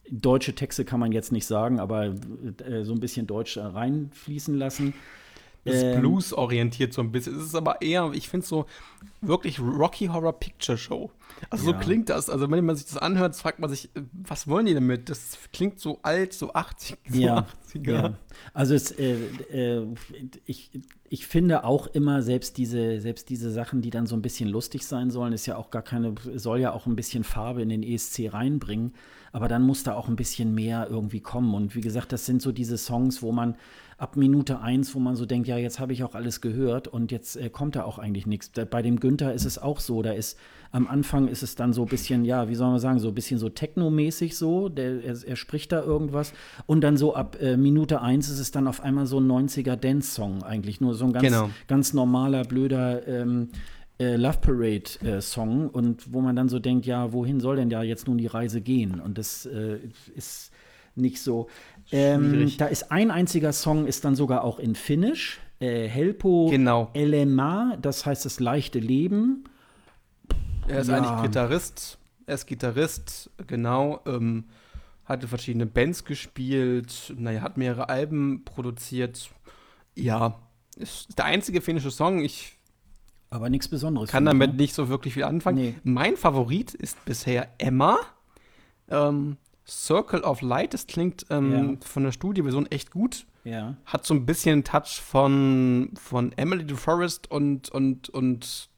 deutsche Texte kann man jetzt nicht sagen, aber äh, so ein bisschen Deutsch reinfließen lassen. Das ist ähm, Blues orientiert so ein bisschen. Es ist aber eher, ich finde es so wirklich Rocky Horror Picture Show. Also ja. so klingt das. Also wenn man sich das anhört, fragt man sich, äh, was wollen die damit? Das klingt so alt, so 80, so ja, 80er. Ja. Also es, äh, äh, ich, ich finde auch immer, selbst diese, selbst diese Sachen, die dann so ein bisschen lustig sein sollen, ist ja auch gar keine, soll ja auch ein bisschen Farbe in den ESC reinbringen aber dann muss da auch ein bisschen mehr irgendwie kommen. Und wie gesagt, das sind so diese Songs, wo man ab Minute eins, wo man so denkt, ja, jetzt habe ich auch alles gehört und jetzt äh, kommt da auch eigentlich nichts. Bei dem Günther ist es auch so, da ist am Anfang ist es dann so ein bisschen, ja, wie soll man sagen, so ein bisschen so technomäßig so, der, er, er, spricht da irgendwas und dann so ab äh, Minute eins ist es dann auf einmal so ein 90er Dance-Song eigentlich, nur so ein ganz, genau. ganz normaler, blöder ähm, äh, Love Parade äh, Song und wo man dann so denkt, ja, wohin soll denn da jetzt nun die Reise gehen? Und das äh, ist nicht so. Ähm, da ist ein einziger Song, ist dann sogar auch in Finnisch. Äh, Helpo genau. Elema, das heißt das leichte Leben. Er ist ja. eigentlich Gitarrist. Er ist Gitarrist, genau. Ähm, hatte verschiedene Bands gespielt. Naja, hat mehrere Alben produziert. Ja, ist der einzige finnische Song. Ich aber nichts Besonderes. Kann damit ne? nicht so wirklich viel anfangen. Nee. Mein Favorit ist bisher Emma. Ähm, Circle of Light, das klingt ähm, ja. von der Studioversion echt gut. Ja. Hat so ein bisschen Touch von, von Emily the Forest und, und, und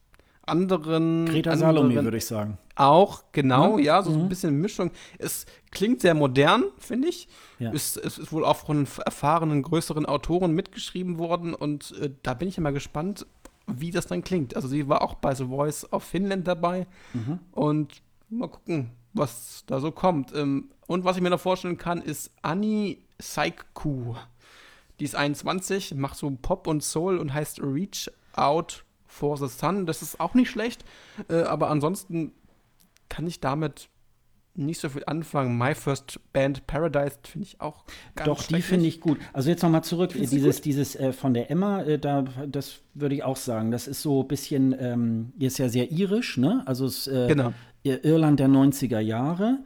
anderen. Greta anderen, Salome, würde ich sagen. Auch, genau, ja, ja so mhm. ein bisschen Mischung. Es klingt sehr modern, finde ich. Ja. Es, es, ist wohl auch von erfahrenen, größeren Autoren mitgeschrieben worden und äh, da bin ich immer gespannt, wie das dann klingt. Also sie war auch bei The Voice of Finland dabei mhm. und mal gucken, was da so kommt. Ähm, und was ich mir noch vorstellen kann, ist Annie Saiku. Die ist 21, macht so Pop und Soul und heißt Reach Out for the Sun. Das ist auch nicht schlecht, äh, aber ansonsten kann ich damit nicht so viel anfangen. My First Band Paradise finde ich auch ganz Doch, die finde ich gut. Also jetzt nochmal zurück, dieses, dieses äh, von der Emma, äh, da, das würde ich auch sagen. Das ist so ein bisschen, ähm, ist ja sehr irisch, ne? Also es, äh, genau. Irland der 90er Jahre.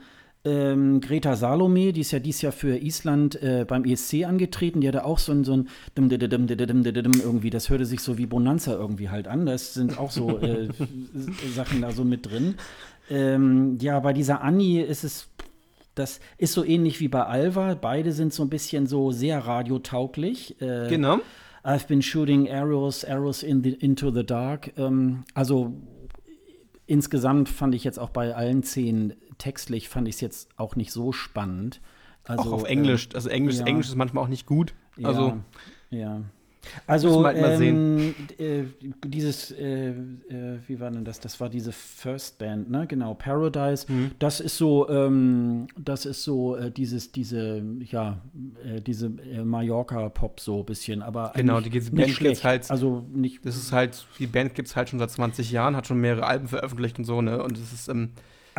Ähm, Greta Salome, die ist ja dieses Jahr für Island äh, beim ESC angetreten, die hatte auch so ein, so ein irgendwie, das hörte sich so wie Bonanza irgendwie halt an. Das sind auch so äh, Sachen da so mit drin. Ähm, ja, bei dieser Annie ist es, das ist so ähnlich wie bei Alva. Beide sind so ein bisschen so sehr radiotauglich. Äh, genau. I've been shooting arrows, arrows in the, into the dark. Ähm, also insgesamt fand ich jetzt auch bei allen zehn textlich fand ich es jetzt auch nicht so spannend. Also, auch auf Englisch. Äh, also Englisch, ja. Englisch ist manchmal auch nicht gut. Also ja. ja. Also ähm, äh, dieses, äh, äh, wie war denn das? Das war diese First Band, ne? Genau, Paradise. Mhm. Das ist so, ähm, das ist so äh, dieses, diese, ja, äh, diese äh, Mallorca-Pop so ein bisschen, aber genau, die diese Band gibt's halt, also nicht. Das ist halt, die Band gibt es halt schon seit 20 Jahren, hat schon mehrere Alben veröffentlicht und so, ne? Und es ist ähm,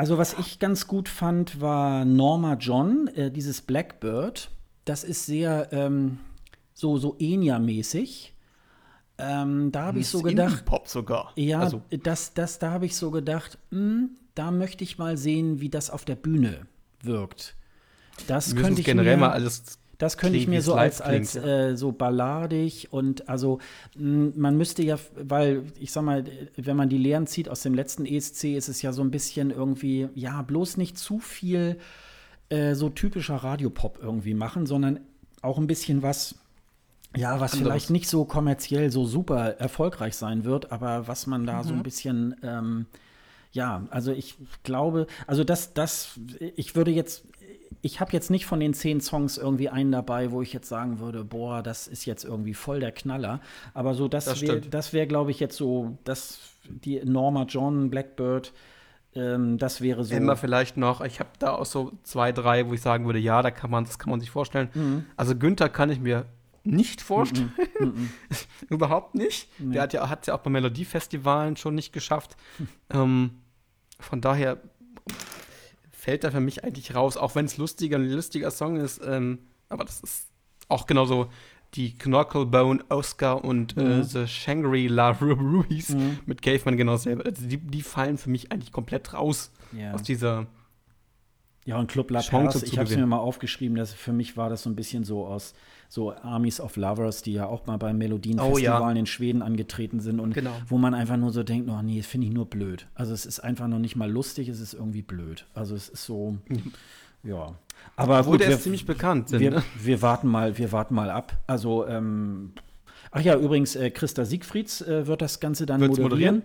also was ich ganz gut fand, war Norma John, dieses Blackbird. Das ist sehr ähm, so, so Enya-mäßig. Ähm, da habe ich so gedacht. Pop sogar. Ja, also. das, das, da habe ich so gedacht, mh, hm, da möchte ich mal sehen, wie das auf der Bühne wirkt. Das könnte ich generell mir, mal alles. Das könnte ich mir so als, als äh, so balladig und also hm, man müsste ja, weil ich sag mal, wenn man die Lehren zieht aus dem letzten ESC, ist es ja so ein bisschen irgendwie, ja, bloß nicht zu viel äh, so typischer Radiopop irgendwie machen, sondern auch ein bisschen was ja, was anderes. vielleicht nicht so kommerziell so super erfolgreich sein wird, aber was man da mhm. so ein mhm. bisschen, ähm, ja, also ich glaube, also das, das, ich würde jetzt, ich habe jetzt nicht von den zehn Songs irgendwie einen dabei, wo ich jetzt sagen würde, boah, das ist jetzt irgendwie voll der Knaller. Aber so, das, das wäre, das wäre, glaube ich, jetzt so, das, die Norma John, Blackbird, ähm, das wäre so. Immer vielleicht noch, ich habe da auch so zwei, drei, wo ich sagen würde, ja, da kann man, das kann man sich vorstellen. Mhm. Also Günther kann ich mir nicht vorstellen. Mm -mm. Überhaupt nicht. Nee. Der hat ja, hat ja auch bei Melodiefestivalen schon nicht geschafft. Hm. Ähm, von daher fällt er für mich eigentlich raus, auch wenn es lustiger, ein lustiger Song ist. Ähm, aber das ist auch genauso die Knucklebone Oscar und äh, mhm. äh, The Shangri-La Ruiz mhm. mit Caveman genau selber. Also die, die fallen für mich eigentlich komplett raus ja. aus dieser ja, und Club La Paz, ich habe es mir mal aufgeschrieben, dass für mich war das so ein bisschen so aus so Armies of Lovers, die ja auch mal beim Melodienfestivalen oh, ja. in Schweden angetreten sind und genau. wo man einfach nur so denkt, oh nee, finde ich nur blöd. Also es ist einfach noch nicht mal lustig, es ist irgendwie blöd. Also es ist so, ja. Aber Obwohl gut, der wir, ist ziemlich bekannt. Sind, wir, ne? wir, warten mal, wir warten mal ab. Also ähm, Ach ja, übrigens, äh, Christa Siegfrieds äh, wird das Ganze dann moderieren. moderieren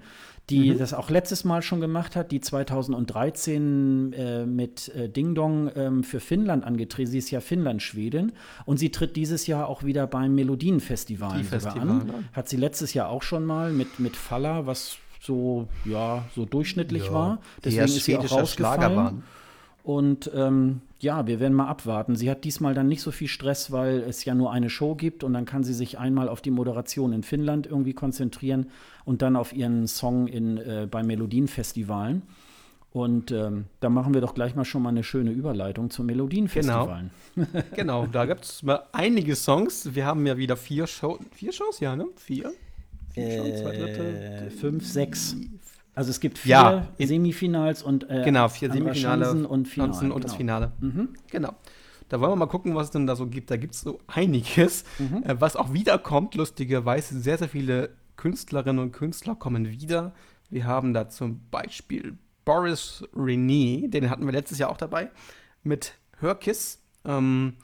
die mhm. das auch letztes Mal schon gemacht hat, die 2013 äh, mit äh, Ding Dong ähm, für Finnland angetreten. Sie ist ja Finnland-Schwedin und sie tritt dieses Jahr auch wieder beim Melodienfestival an. Hat sie letztes Jahr auch schon mal mit, mit Falla, was so, ja, so durchschnittlich ja, war. Deswegen ist sie auch rausgefallen. Und ähm, ja, wir werden mal abwarten. Sie hat diesmal dann nicht so viel Stress, weil es ja nur eine Show gibt und dann kann sie sich einmal auf die Moderation in Finnland irgendwie konzentrieren und dann auf ihren Song in, äh, bei Melodienfestivalen. Und ähm, da machen wir doch gleich mal schon mal eine schöne Überleitung zu Melodienfestivalen. Genau, genau da gibt es mal einige Songs. Wir haben ja wieder vier, Show vier Shows, ja, ne? Vier? Vier äh, Shows, zwei dritte. Fünf, sechs. Also es gibt vier ja, Semifinals und äh, genau vier Semifinale und Finale und genau. das Finale. Mhm. Genau. Da wollen wir mal gucken, was es denn da so gibt. Da gibt es so einiges, mhm. äh, was auch wiederkommt. Lustigerweise sehr sehr viele Künstlerinnen und Künstler kommen wieder. Wir haben da zum Beispiel Boris René, den hatten wir letztes Jahr auch dabei mit Hörkiss. Ähm,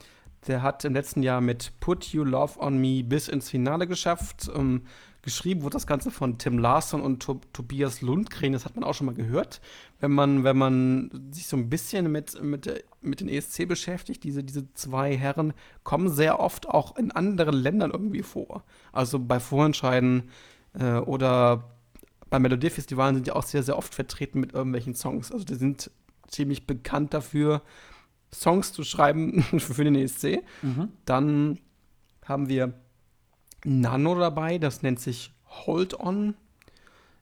der hat im letzten Jahr mit Put You Love on Me bis ins Finale geschafft. Ähm, Geschrieben wurde das Ganze von Tim Larsson und to Tobias Lundgren, das hat man auch schon mal gehört. Wenn man, wenn man sich so ein bisschen mit, mit, mit den ESC beschäftigt, diese, diese zwei Herren kommen sehr oft auch in anderen Ländern irgendwie vor. Also bei Vorentscheiden äh, oder bei Melodiefestivalen sind die auch sehr, sehr oft vertreten mit irgendwelchen Songs. Also die sind ziemlich bekannt dafür, Songs zu schreiben für den ESC. Mhm. Dann haben wir Nano dabei, das nennt sich Hold On.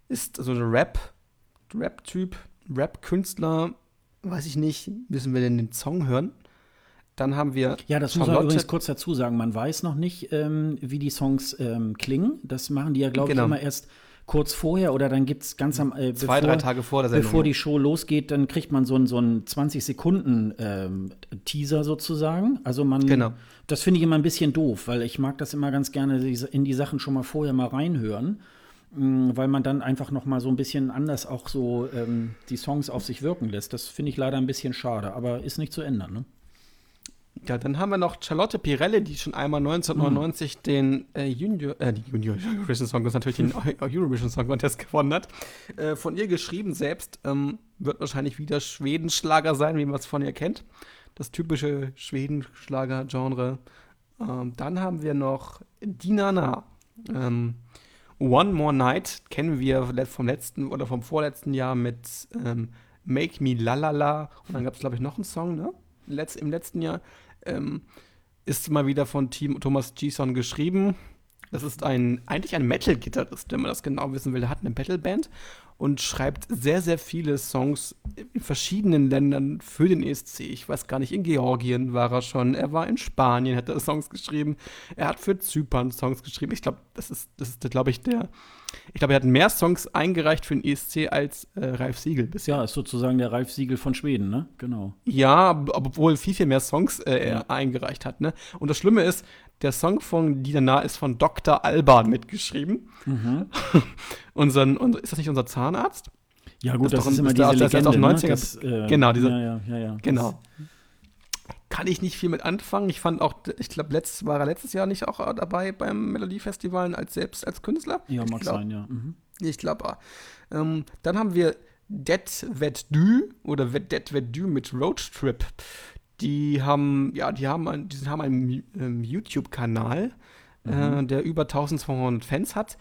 Ist so ein Rap, Rap-Typ, Rap-Künstler, weiß ich nicht, müssen wir denn den Song hören? Dann haben wir. Ja, das Charlotte. muss man übrigens kurz dazu sagen. Man weiß noch nicht, ähm, wie die Songs ähm, klingen. Das machen die ja, glaube genau. ich, immer erst kurz vorher oder dann gibt es ganz am äh, Zwei, drei Tage vor der Sendung. Bevor die Show losgeht, dann kriegt man so einen so 20 Sekunden ähm, Teaser sozusagen. Also man, genau. das finde ich immer ein bisschen doof, weil ich mag das immer ganz gerne in die Sachen schon mal vorher mal reinhören, mh, mm, weil man dann einfach noch mal so ein bisschen anders auch so ähm, die Songs auf sich wirken lässt. Das finde ich leider ein bisschen schade, aber ist nicht zu ändern. Ne? Ja, dann haben wir noch Charlotte Pirelli, die schon einmal 1999 mhm. den äh, Junior, äh, Junior Eurovision Song Contest, natürlich den Eurovision Song Contest gewonnen hat. Äh, von ihr geschrieben selbst, ähm, wird wahrscheinlich wieder Schwedenschlager sein, wie man es von ihr kennt. Das typische Schwedenschlager-Genre. Ähm, dann haben wir noch Dinana. Ähm, One More Night kennen wir vom letzten oder vom vorletzten Jahr mit ähm, Make Me Lalala. Und dann gab es, glaube ich, noch einen Song, ne? Letz, Im letzten Jahr ähm, ist mal wieder von Team Thomas Gison geschrieben. Das ist ein, eigentlich ein Metal-Gitarrist, wenn man das genau wissen will. Der hat eine Metal-Band und schreibt sehr, sehr viele Songs in verschiedenen Ländern für den ESC. Ich weiß gar nicht, in Georgien war er schon, er war in Spanien, hat er Songs geschrieben, er hat für Zypern Songs geschrieben. Ich glaube, das ist, das ist, glaube ich, der, ich glaube, er hat mehr Songs eingereicht für den ESC als äh, Ralf Siegel bisher. Ja, ist sozusagen der Ralf Siegel von Schweden, ne? Genau. Ja, obwohl viel, viel mehr Songs äh, er ja. eingereicht hat, ne? Und das Schlimme ist, der Song von Dina ist von Dr. Alban mitgeschrieben. Mhm. unseren, unser, ist das nicht unser Zahnarzt? Ja, gut, das, das ist immer diese das, Legende, das, ne? das äh, genau, diese, ja, ja, ja, genau. Kann ich nicht viel mit anfangen. Ich fand auch, ich glaube, letztes war er letztes Jahr nicht auch dabei beim Melodiefestival als selbst als Künstler. Ja, mag glaub, sein, ja. Mhm. Ich glaube, ah. ähm, dann haben wir Det Vet Du oder Det Vet Du mit Roadtrip die haben, ja, die haben, ein, die haben einen ähm, YouTube-Kanal, äh, mhm. äh, der über 1200 Fans hat.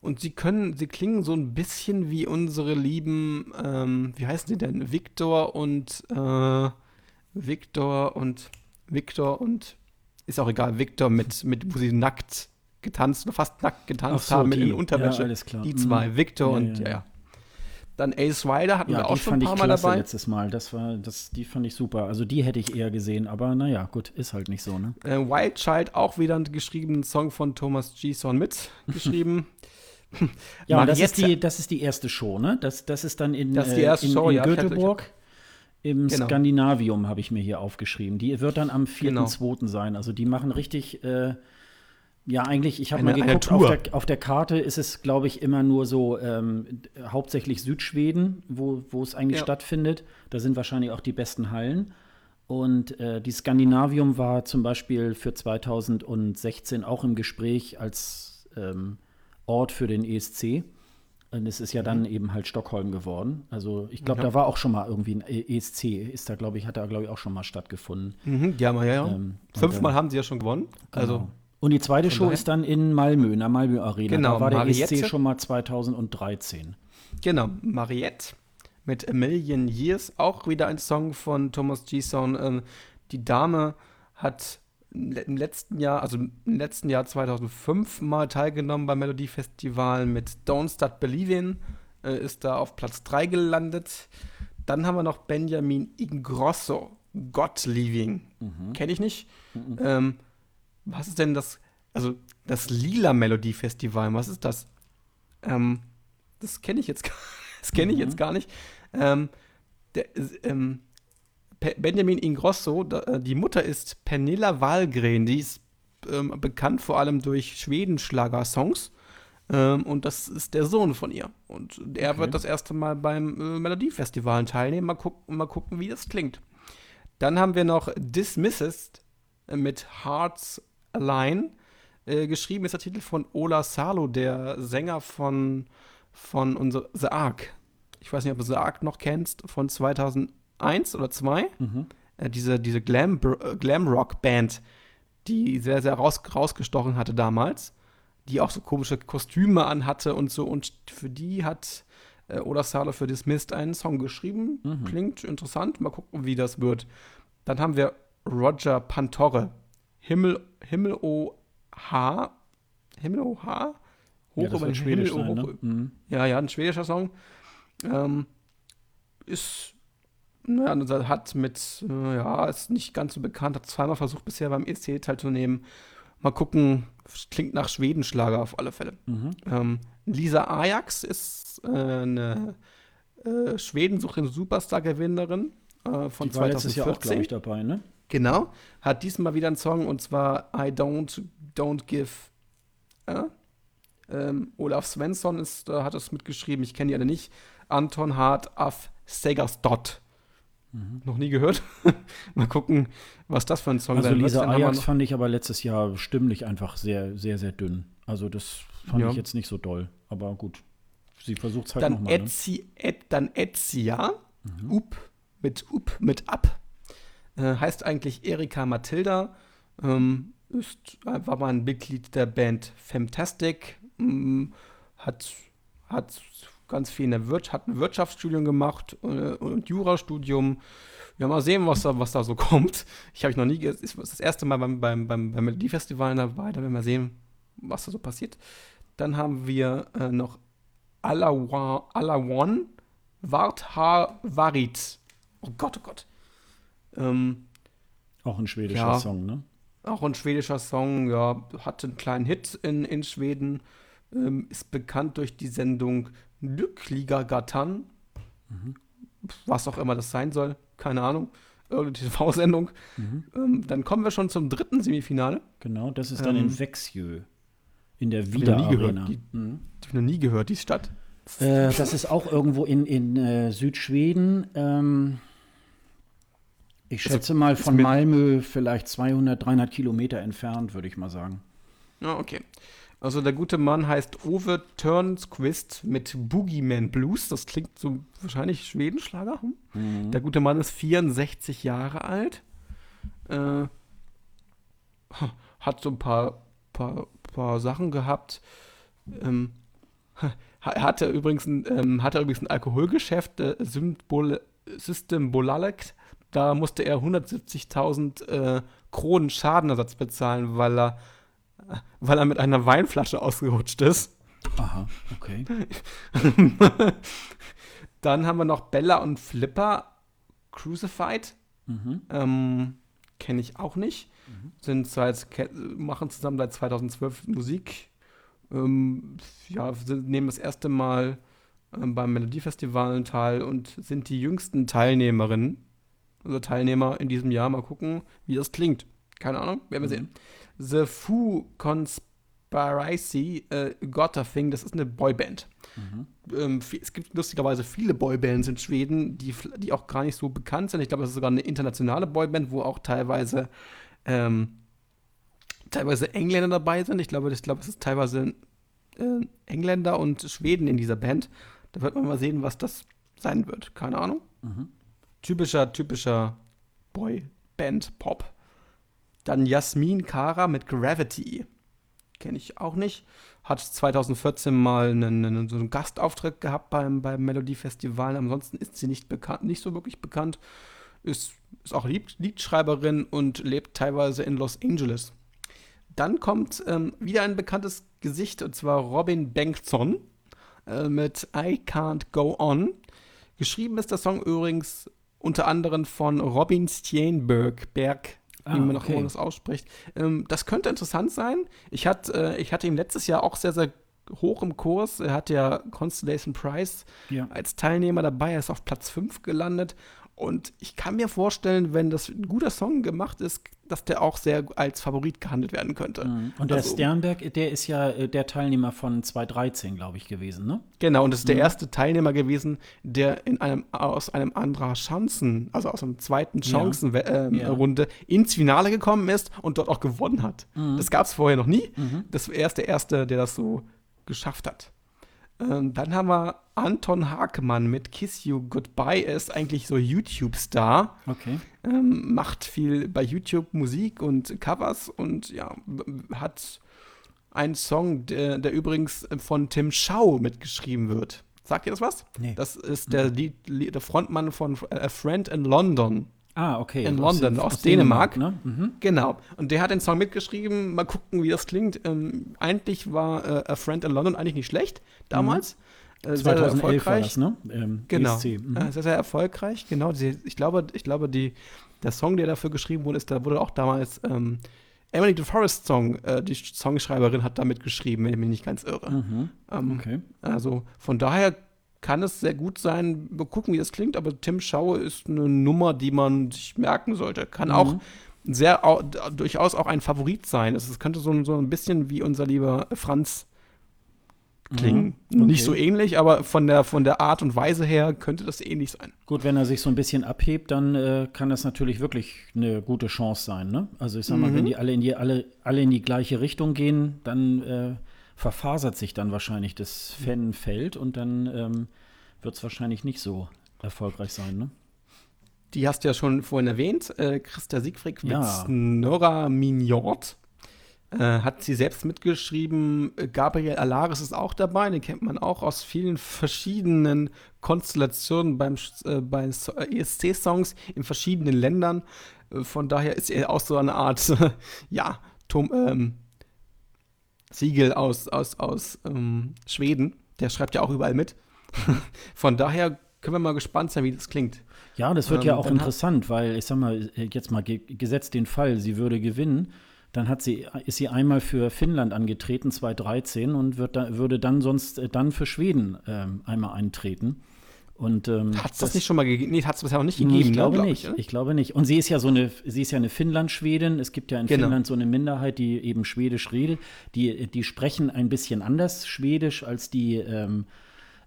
Und sie können, sie klingen so ein bisschen wie unsere lieben, ähm, wie heißen sie denn? Victor und äh, Victor und Victor und ist auch egal, Victor mit, mit wo sie nackt getanzt oder fast nackt getanzt so, haben die, mit in Unterwäsche. Ja, die zwei, mhm. Victor ja, und ja, ja. Dann Ace Rider hatten wir auch schon ein paar Mal dabei. letztes Mal. Das war, das, die fand ich super. Also die hätte ich eher gesehen, aber naja, gut, ist halt nicht so, ne? Äh, Wild Child auch wieder einen geschriebenen Song von Thomas G. Son mit geschrieben. ja, das ist, die, das ist die erste Show, ne? Das, das ist dann in, das ist die erste äh, in, Show, in ja, Göteborg. Im genau. Skandinavium habe ich mir hier aufgeschrieben. Die wird dann am 4.2. Genau. sein. Also die machen richtig äh, ja, eigentlich, ich habe mal geguckt, auf der, auf der, Karte ist es, glaube ich, immer nur so ähm, hauptsächlich Südschweden, wo, wo es eigentlich ja. stattfindet. Da sind wahrscheinlich auch die besten Hallen. Und äh, die Skandinavium war zum Beispiel für 2016 auch im Gespräch als ähm, Ort für den ESC. Und es ist ja dann mhm. eben halt Stockholm geworden. Also ich glaube, ja. da war auch schon mal irgendwie ein ESC, ist da, glaube ich, hat da, glaube ich, auch schon mal stattgefunden. Mhm, ja, ja, ja. Ähm, Fünfmal haben sie ja schon gewonnen. Also genau. Also und die zweite Show ist dann in Malmö, in der Malmö Arena. Genau, da war der Mariette. ESC schon mal 2013. Genau, Mariette mit A Million Years, auch wieder ein Song von Thomas G. Sound. Ähm, die Dame hat im letzten Jahr, also im letzten Jahr 2005 mal teilgenommen beim Melodiefestival mit Don't Start Believing, äh, ist da auf Platz 3 gelandet. Dann haben wir noch Benjamin Ingrosso, God Leaving. Mhm. Kenne ich nicht. Mhm. Ähm, was ist denn das, also das Lila Melodie Festival, was ist das? Ähm, das kenne ich jetzt, das kenne ich mhm. jetzt gar nicht. Ähm, der, ähm, Benjamin Ingrosso, äh, die Mutter ist Pernilla Wahlgren, die ist ähm, bekannt vor allem durch Schwedenschlager-Songs. Ähm, und das ist der Sohn von ihr. Und er okay. wird das erste Mal beim äh, Melodiefestival teilnehmen. Mal, guck, mal gucken, wie das klingt. Dann haben wir noch Dismissed mit Hearts Line. Äh, geschrieben ist der Titel von Ola Salo, der Sänger von, von unser, The Ark. Ich weiß nicht, ob du The Ark noch kennst, von 2001 oder 2. Mhm. Äh, diese diese Glam, äh, Glam Rock Band, die sehr, sehr raus, rausgestochen hatte damals. Die auch so komische Kostüme anhatte und so. Und für die hat äh, Ola Salo für Dismissed einen Song geschrieben. Mhm. Klingt interessant. Mal gucken, wie das wird. Dann haben wir Roger Pantore. Himmel, Himmel O H. Himmel O H? Hoch ja, über den Himmel sein, ne? mhm. Ja, ja, ein schwedischer Song. Ähm, ist, naja, hat mit, äh, ja, ist nicht ganz so bekannt, hat zweimal versucht bisher beim ESC teilzunehmen. Mal gucken, klingt nach Schwedenschlager auf alle Fälle. Mhm. Ähm, Lisa Ajax ist äh, eine äh, Schwedensuche Superstar-Gewinnerin äh, von Die war 2014. Jahr auch, glaube ich, dabei, ne? Genau, hat diesmal wieder einen Song und zwar I Don't Don't Give. Äh? Ähm, Olaf Svensson ist, äh, hat es mitgeschrieben, ich kenne die alle nicht. Anton Hart auf Segersdott. Mhm. Noch nie gehört. Mal gucken, was das für ein Song also Lisa Ajax fand ich aber letztes Jahr stimmlich einfach sehr, sehr, sehr dünn. Also das fand ja. ich jetzt nicht so doll. Aber gut, sie versucht es halt nochmal. Ne? Et, dann Etzia, mhm. Up, mit Up, mit Ab. Äh, heißt eigentlich Erika Matilda. Ähm, ist, war mal ein Mitglied der Band Fantastic. Ähm, hat, hat ganz viel in der Wirtschaft, hat ein Wirtschaftsstudium gemacht äh, und Jurastudium. Ja, mal sehen, was da, was da so kommt. Ich habe ich noch nie, ist das erste Mal beim, beim, beim, beim Melodiefestival dabei, da werden wir sehen, was da so passiert. Dann haben wir äh, noch Alawan Warthar Varit. Oh Gott, oh Gott. Ähm, auch ein schwedischer ja, Song, ne? Auch ein schwedischer Song, ja. Hatte einen kleinen Hit in, in Schweden. Ähm, ist bekannt durch die Sendung Lyckliga Gatan. Mhm. Was auch immer das sein soll. Keine Ahnung. Irgendeine TV-Sendung. Mhm. Ähm, dann kommen wir schon zum dritten Semifinale. Genau, das ist dann ähm, in Växjö. In der Wieder Arena. Die, mhm. Die habe ich noch nie gehört, die Stadt. Äh, das ist auch irgendwo in, in äh, Südschweden. Ähm, ich also, schätze also, mal von Malmö vielleicht 200, 300 Kilometer entfernt, würde ich mal sagen. Ja, okay. Also der gute Mann heißt Ove Turnsquist mit Boogeyman Blues. Das klingt so wahrscheinlich Schwedenschlager. Hm? Mhm. Der gute Mann ist 64 Jahre alt. Äh, hat so ein paar, paar, paar Sachen gehabt. Ähm, hatte übrigens ein, ähm, hatte übrigens ein Alkoholgeschäft, äh, Symbol, System Bolalek da musste er 170.000 äh, Kronen Schadenersatz bezahlen, weil er, weil er mit einer Weinflasche ausgerutscht ist. Aha, okay. Dann haben wir noch Bella und Flipper Crucified. Mhm. Ähm, Kenne ich auch nicht. Mhm. Sind seit, machen zusammen seit 2012 Musik. Ähm, ja, nehmen das erste Mal ähm, beim Melodiefestival teil und sind die jüngsten Teilnehmerinnen unser Teilnehmer in diesem Jahr. Mal gucken, wie das klingt. Keine Ahnung, werden wir mhm. sehen. The Foo Conspiracy äh, Thing, das ist eine Boyband. Mhm. Ähm, es gibt lustigerweise viele Boybands in Schweden, die, die auch gar nicht so bekannt sind. Ich glaube, es ist sogar eine internationale Boyband, wo auch teilweise, ähm, teilweise Engländer dabei sind. Ich glaube, ich glaube es ist teilweise äh, Engländer und Schweden in dieser Band. Da wird man mal sehen, was das sein wird. Keine Ahnung. Mhm. Typischer, typischer Boy-Band-Pop. Dann Jasmin Kara mit Gravity. Kenne ich auch nicht. Hat 2014 mal einen, einen, so einen Gastauftritt gehabt beim, beim Melodiefestival. Ansonsten ist sie nicht bekannt, nicht so wirklich bekannt. Ist, ist auch Lied, Liedschreiberin und lebt teilweise in Los Angeles. Dann kommt ähm, wieder ein bekanntes Gesicht, und zwar Robin Bengtson äh, mit I Can't Go On. Geschrieben ist der Song übrigens unter anderem von Robin Steenberg, Berg, ah, wie man noch immer das ausspricht. Ähm, das könnte interessant sein. Ich, hat, äh, ich hatte ihn letztes Jahr auch sehr, sehr hoch im Kurs. Er hat ja Constellation Prize ja. als Teilnehmer dabei. Er ist auf Platz 5 gelandet. Und ich kann mir vorstellen, wenn das ein guter Song gemacht ist, dass der auch sehr als Favorit gehandelt werden könnte. Mhm. Und der also, Sternberg, der ist ja äh, der Teilnehmer von 2013, glaube ich, gewesen, ne? Genau, und das ist der mhm. erste Teilnehmer gewesen, der in einem aus einem anderen Chancen, also aus einem zweiten Chancenrunde ja. äh, ja. ins Finale gekommen ist und dort auch gewonnen hat. Mhm. Das gab es vorher noch nie. Mhm. Das er ist der erste, der das so geschafft hat. Ähm, dann haben wir Anton Hakemann mit Kiss You Goodbye. Er ist eigentlich so YouTube-Star. Okay. Ähm, macht viel bei YouTube Musik und Covers und ja, hat einen Song, der, der übrigens von Tim Schau mitgeschrieben wird. Sagt ihr das was? Nee. Das ist der, Lied, der Frontmann von A Friend in London. Ah, okay. In London, aus, aus Dänemark. Dänemark ne? mhm. Genau. Und der hat den Song mitgeschrieben. Mal gucken, wie das klingt. Ähm, eigentlich war äh, A Friend in London eigentlich nicht schlecht damals. Mhm. Äh, 2011 sehr, war das, ne? Ähm, genau. Mhm. Äh, sehr, sehr erfolgreich. Genau. Ich glaube, ich glaube die, der Song, der dafür geschrieben wurde, ist, da wurde auch damals ähm, Emily DeForest Song, äh, die Songschreiberin hat damit geschrieben, wenn ich mich nicht ganz irre. Mhm. Ähm, okay. Also von daher kann es sehr gut sein. Wir gucken, wie das klingt, aber Tim Schaue ist eine Nummer, die man sich merken sollte. Kann mhm. auch sehr durchaus auch ein Favorit sein. Es könnte so, so ein bisschen wie unser lieber Franz klingen. Mhm. Okay. Nicht so ähnlich, aber von der, von der Art und Weise her könnte das ähnlich sein. Gut, wenn er sich so ein bisschen abhebt, dann äh, kann das natürlich wirklich eine gute Chance sein. Ne? Also ich sag mal, mhm. wenn die alle in die, alle, alle in die gleiche Richtung gehen, dann äh, verfasert sich dann wahrscheinlich das Fanfeld und dann ähm, wird es wahrscheinlich nicht so erfolgreich sein. Ne? Die hast du ja schon vorhin erwähnt, äh, Christa Siegfried mit ja. Nora Mignort. Äh, hat sie selbst mitgeschrieben. Gabriel Alaris ist auch dabei, den kennt man auch aus vielen verschiedenen Konstellationen beim, äh, bei ESC-Songs in verschiedenen Ländern. Äh, von daher ist er auch so eine Art, ja, Tom, ähm, Siegel aus, aus, aus ähm, Schweden. Der schreibt ja auch überall mit. von daher können wir mal gespannt sein, wie das klingt. Ja, das wird ähm, ja auch interessant, weil ich sag mal, jetzt mal gesetzt den Fall, sie würde gewinnen dann hat sie, ist sie einmal für Finnland angetreten, 2013, und wird da, würde dann sonst äh, dann für Schweden ähm, einmal eintreten. Und, ähm, hat es das, das, nicht schon mal gegeben? Nee, hat es bisher noch nicht gegeben. Ich ne, glaube ne, glaub nicht. Ich, ich, glaube nicht. Und sie ist ja so eine, sie ist ja eine Finnland-Schwedin. Es gibt ja in genau. Finnland so eine Minderheit, die eben Schwedisch redet. Die, die sprechen ein bisschen anders Schwedisch als die ähm,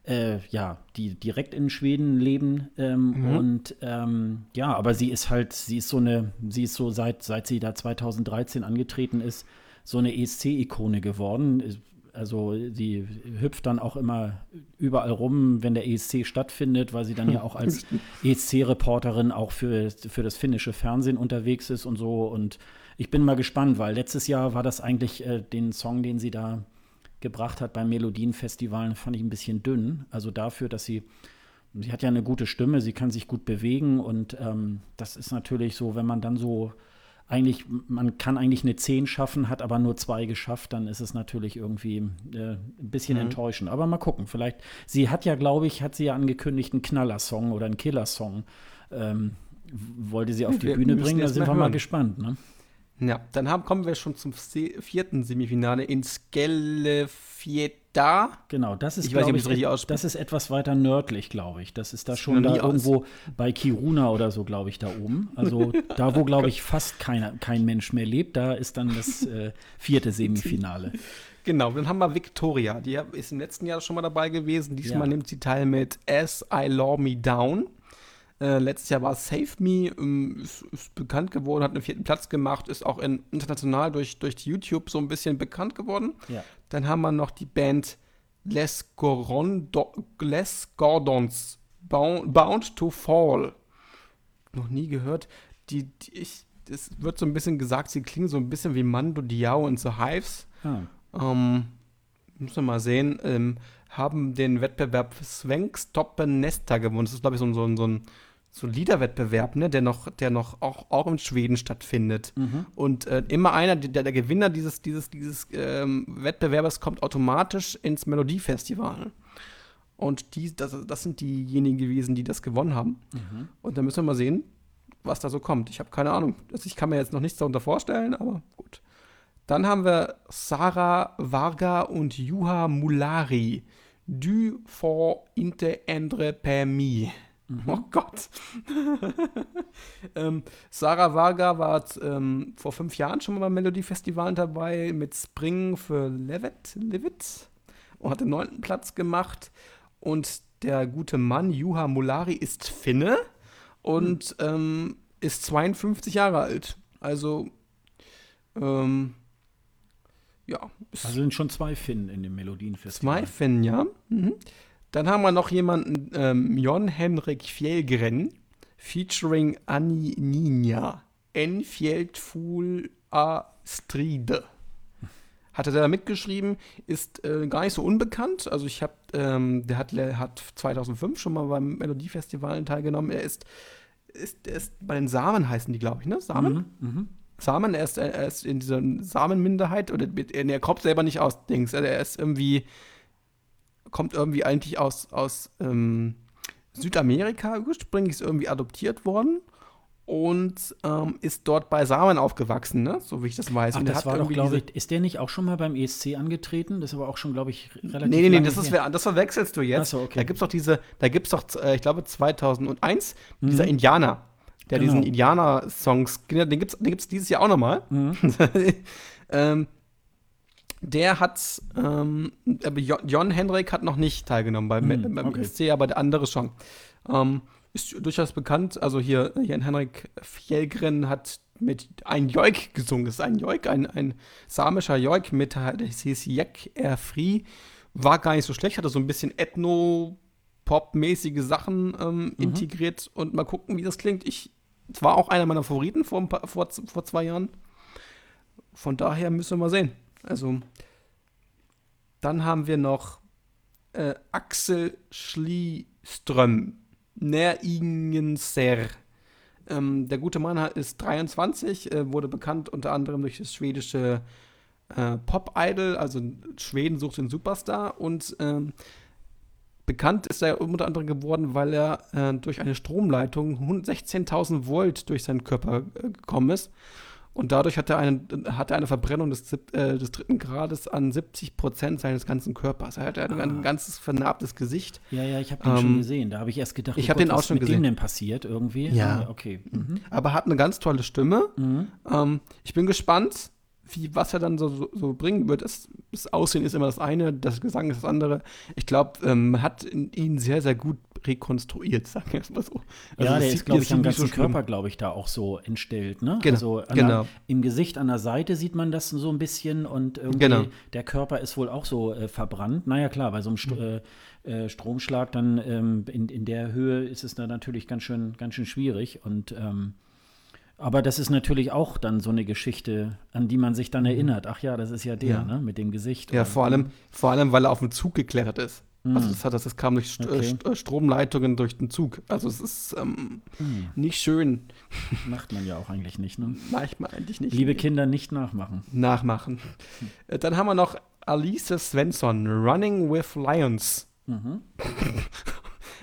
äh, ja, die direkt in Schweden leben. Ähm, mhm. Und ähm, ja, aber sie ist halt, sie ist so eine, sie ist so seit, seit sie da 2013 angetreten ist, so eine ESC-Ikone geworden. Also sie hüpft dann auch immer überall rum, wenn der ESC stattfindet, weil sie dann ja auch als ESC-Reporterin auch für, für das finnische Fernsehen unterwegs ist und so. Und ich bin mal gespannt, weil letztes Jahr war das eigentlich äh, den Song, den sie da gebracht hat beim Melodienfestival, fand ich ein bisschen dünn. Also dafür, dass sie, sie hat ja eine gute Stimme, sie kann sich gut bewegen und ähm, das ist natürlich so, wenn man dann so eigentlich, man kann eigentlich eine 10 schaffen, hat aber nur zwei geschafft, dann ist es natürlich irgendwie äh, ein bisschen mhm. enttäuschend. Aber mal gucken, vielleicht, sie hat ja, glaube ich, hat sie ja angekündigt, einen Knaller-Song oder einen Killer-Song ähm, wollte sie auf die wir Bühne bringen, da sind wir mal gespannt. Ne? Ja, dann haben, kommen wir schon zum vierten Semifinale in Skellefjeda. Genau, das ist, ich weiß nicht, ich, richtig ausspreche. das ist etwas weiter nördlich, glaube ich. Das ist da schon da irgendwo bei Kiruna oder so, glaube ich, da oben. Also da, wo, glaube ich, fast keiner, kein Mensch mehr lebt, da ist dann das äh, vierte Semifinale. Genau, dann haben wir Victoria. Die ist im letzten Jahr schon mal dabei gewesen. Diesmal ja. nimmt sie teil mit As I Law Me Down. Äh, letztes Jahr war Save Me, ähm, ist, ist, bekannt geworden, hat einen vierten Platz gemacht, ist auch in, international durch, durch YouTube so ein bisschen bekannt geworden. Ja. Dann haben wir noch die Band Les, Gorondo, Les Gordons, Bound, Bound, to Fall. Noch nie gehört. Die, die ich, es wird so ein bisschen gesagt, sie klingen so ein bisschen wie Mando Diao und The Hives. Ah. Ähm, müssen wir mal sehen. Ähm, haben den Wettbewerb Svenks Toppen Nesta gewonnen. Das ist, glaube ich, so, so, so ein so Liederwettbewerb, ne, der noch, der noch auch, auch in Schweden stattfindet. Mhm. Und äh, immer einer, der, der Gewinner dieses, dieses, dieses ähm, Wettbewerbes kommt automatisch ins Melodiefestival. Und die, das, das sind diejenigen gewesen, die das gewonnen haben. Mhm. Und dann müssen wir mal sehen, was da so kommt. Ich habe keine Ahnung. Also ich kann mir jetzt noch nichts darunter vorstellen, aber gut. Dann haben wir Sarah Varga und Juha Mulari. Du for inte endre permis. Mhm. Oh Gott. ähm, Sarah Varga war ähm, vor fünf Jahren schon mal beim Melodiefestival dabei mit Spring für Levitt, Levitt und hat den neunten Platz gemacht. Und der gute Mann, Juha Mulari, ist Finne und mhm. ähm, ist 52 Jahre alt. Also, ähm, ja. Also sind schon zwei Finnen in dem Melodienfestival. Zwei Finnen, ja. Mhm. Dann haben wir noch jemanden, ähm, Jon Henrik Fjellgren, featuring Anni Ninja. En Fjeldful a Stride. Hatte der da mitgeschrieben, ist äh, gar nicht so unbekannt. Also ich habe, ähm, der hat, hat 2005 schon mal beim Melodiefestival teilgenommen. Er ist, ist, er ist bei den Samen heißen die, glaube ich, ne? Samen? Mhm, mh. Samen, er ist, er ist in dieser Samenminderheit, oder er kommt selber nicht aus Dings. Also er ist irgendwie kommt irgendwie eigentlich aus, aus ähm, Südamerika ursprünglich, ist irgendwie adoptiert worden und ähm, ist dort bei Samen aufgewachsen, ne? so wie ich das weiß. Ach, und das war doch, glaube ich, ist der nicht auch schon mal beim ESC angetreten? Das ist aber auch schon, glaube ich, relativ Nee, nee, nee, das, ist, das verwechselst du jetzt. So, okay. Da gibt es doch diese, da gibt es doch, äh, ich glaube 2001, mhm. dieser Indianer, der genau. diesen Indianer-Songs, den gibt es den gibt's dieses Jahr auch nochmal. Mhm. ähm, der hat, ähm, Jon Henrik hat noch nicht teilgenommen beim, hm, beim okay. SC, aber der andere schon. Ähm, ist durchaus bekannt. Also hier, Jan Henrik Fjellgren hat mit ein Joik gesungen. Das ist ein Joik, ein, ein samischer Joik mit, das hieß Jek Erfri. War gar nicht so schlecht, hatte so ein bisschen Ethno-Pop-mäßige Sachen ähm, mhm. integriert und mal gucken, wie das klingt. Ich, es war auch einer meiner Favoriten vor, vor, vor zwei Jahren. Von daher müssen wir mal sehen. Also, dann haben wir noch äh, Axel Schlieström, Näringenser. Ähm, der gute Mann ist 23, äh, wurde bekannt unter anderem durch das schwedische äh, Pop-Idol, also Schweden sucht den Superstar und ähm, bekannt ist er unter anderem geworden, weil er äh, durch eine Stromleitung 16.000 Volt durch seinen Körper äh, gekommen ist und dadurch hat er, einen, hat er eine Verbrennung des, äh, des dritten Grades an 70 Prozent seines ganzen Körpers. Er hat ah. ein ganzes vernarbtes Gesicht. Ja, ja, ich habe den ähm, schon gesehen. Da habe ich erst gedacht, ich oh habe den auch schon mit gesehen. dem denn passiert irgendwie? Ja, ah, okay. Mhm. Aber hat eine ganz tolle Stimme. Mhm. Ähm, ich bin gespannt, wie, was er dann so, so, so bringen wird. Das, das, Aussehen ist immer das eine, das Gesang ist das andere. Ich glaube, ähm, man hat ihn sehr, sehr gut rekonstruiert, sagen wir es mal so. Also ja, der ist, glaube ich, am ganzen so Körper, glaube ich, da auch so entstellt. Ne? Genau. Also genau. Der, im Gesicht an der Seite sieht man das so ein bisschen und irgendwie genau. der Körper ist wohl auch so äh, verbrannt. Naja, klar, bei so einem St mhm. äh, Stromschlag dann ähm, in, in der Höhe ist es dann natürlich ganz schön, ganz schön schwierig und ähm, aber das ist natürlich auch dann so eine Geschichte, an die man sich dann mhm. erinnert. Ach ja, das ist ja der, ja. ne, mit dem Gesicht. Ja, vor allem, vor allem, weil er auf den Zug geklettert ist. Mhm. Also das, hat, das kam durch St okay. Äh, Stromleitungen durch den Zug. Also es ist ähm, mhm. nicht schön. Macht man ja auch eigentlich nicht, ne? Macht man eigentlich nicht. Liebe Kinder, nicht nachmachen. Nachmachen. Hm. Dann haben wir noch Alice Svensson, Running with Lions. Mhm.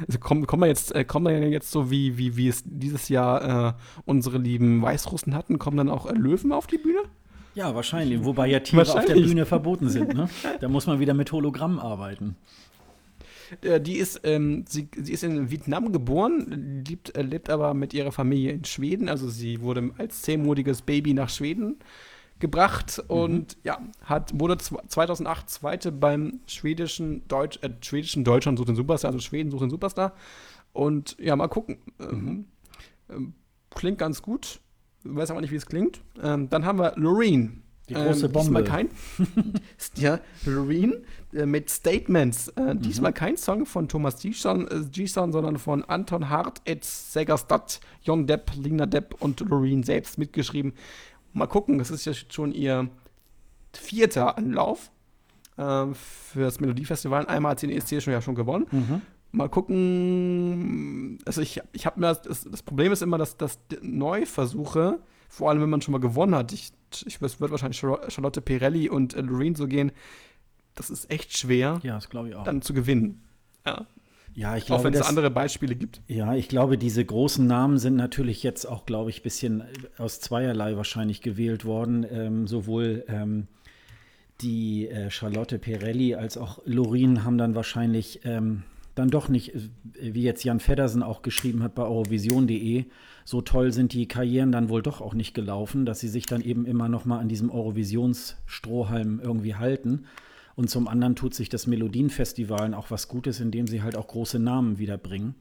Also kommen, kommen, wir jetzt, äh, kommen wir jetzt so, wie, wie, wie es dieses Jahr äh, unsere lieben Weißrussen hatten, kommen dann auch äh, Löwen auf die Bühne? Ja, wahrscheinlich. Wobei ja Tiere auf der Bühne verboten sind. Ne? Da muss man wieder mit Hologramm arbeiten. Äh, die ist, ähm, sie, sie ist in Vietnam geboren, lebt, äh, lebt aber mit ihrer Familie in Schweden. Also sie wurde als zehnmonatiges Baby nach Schweden gebracht mhm. und ja, hat, wurde 2008 Zweite beim schwedischen, Deutsch, äh, schwedischen Deutschland sucht den Superstar, also Schweden sucht den Superstar. Und ja, mal gucken. Mhm. Ähm, klingt ganz gut. Weiß aber nicht, wie es klingt. Ähm, dann haben wir Loreen. Die große ähm, Bombe. Kein, ja, Loreen äh, mit Statements. Äh, mhm. Diesmal kein Song von Thomas Gison, äh, sondern von Anton Hart, Ed Segerstadt, Jon Depp, Lina Depp und Loreen selbst mitgeschrieben. Mal gucken, das ist ja schon ihr vierter Anlauf äh, für das Melodiefestival. Einmal hat sie den ESC schon ja schon gewonnen. Mhm. Mal gucken. Also ich, ich habe mir das, das, Problem ist immer, dass, dass Neuversuche, vor allem wenn man schon mal gewonnen hat, ich, ich es wird wahrscheinlich Charlotte Pirelli und äh, Loreen so gehen, das ist echt schwer, ja, das ich auch. dann zu gewinnen. Ja. Ja, ich glaube, auch wenn es andere Beispiele gibt. Ja, ich glaube, diese großen Namen sind natürlich jetzt auch, glaube ich, ein bisschen aus zweierlei wahrscheinlich gewählt worden. Ähm, sowohl ähm, die äh, Charlotte Pirelli als auch Lorin haben dann wahrscheinlich ähm, dann doch nicht, äh, wie jetzt Jan Feddersen auch geschrieben hat bei Eurovision.de, so toll sind die Karrieren dann wohl doch auch nicht gelaufen, dass sie sich dann eben immer noch mal an diesem Eurovisionsstrohhalm irgendwie halten. Und zum anderen tut sich das Melodienfestival auch was Gutes, indem sie halt auch große Namen wiederbringen.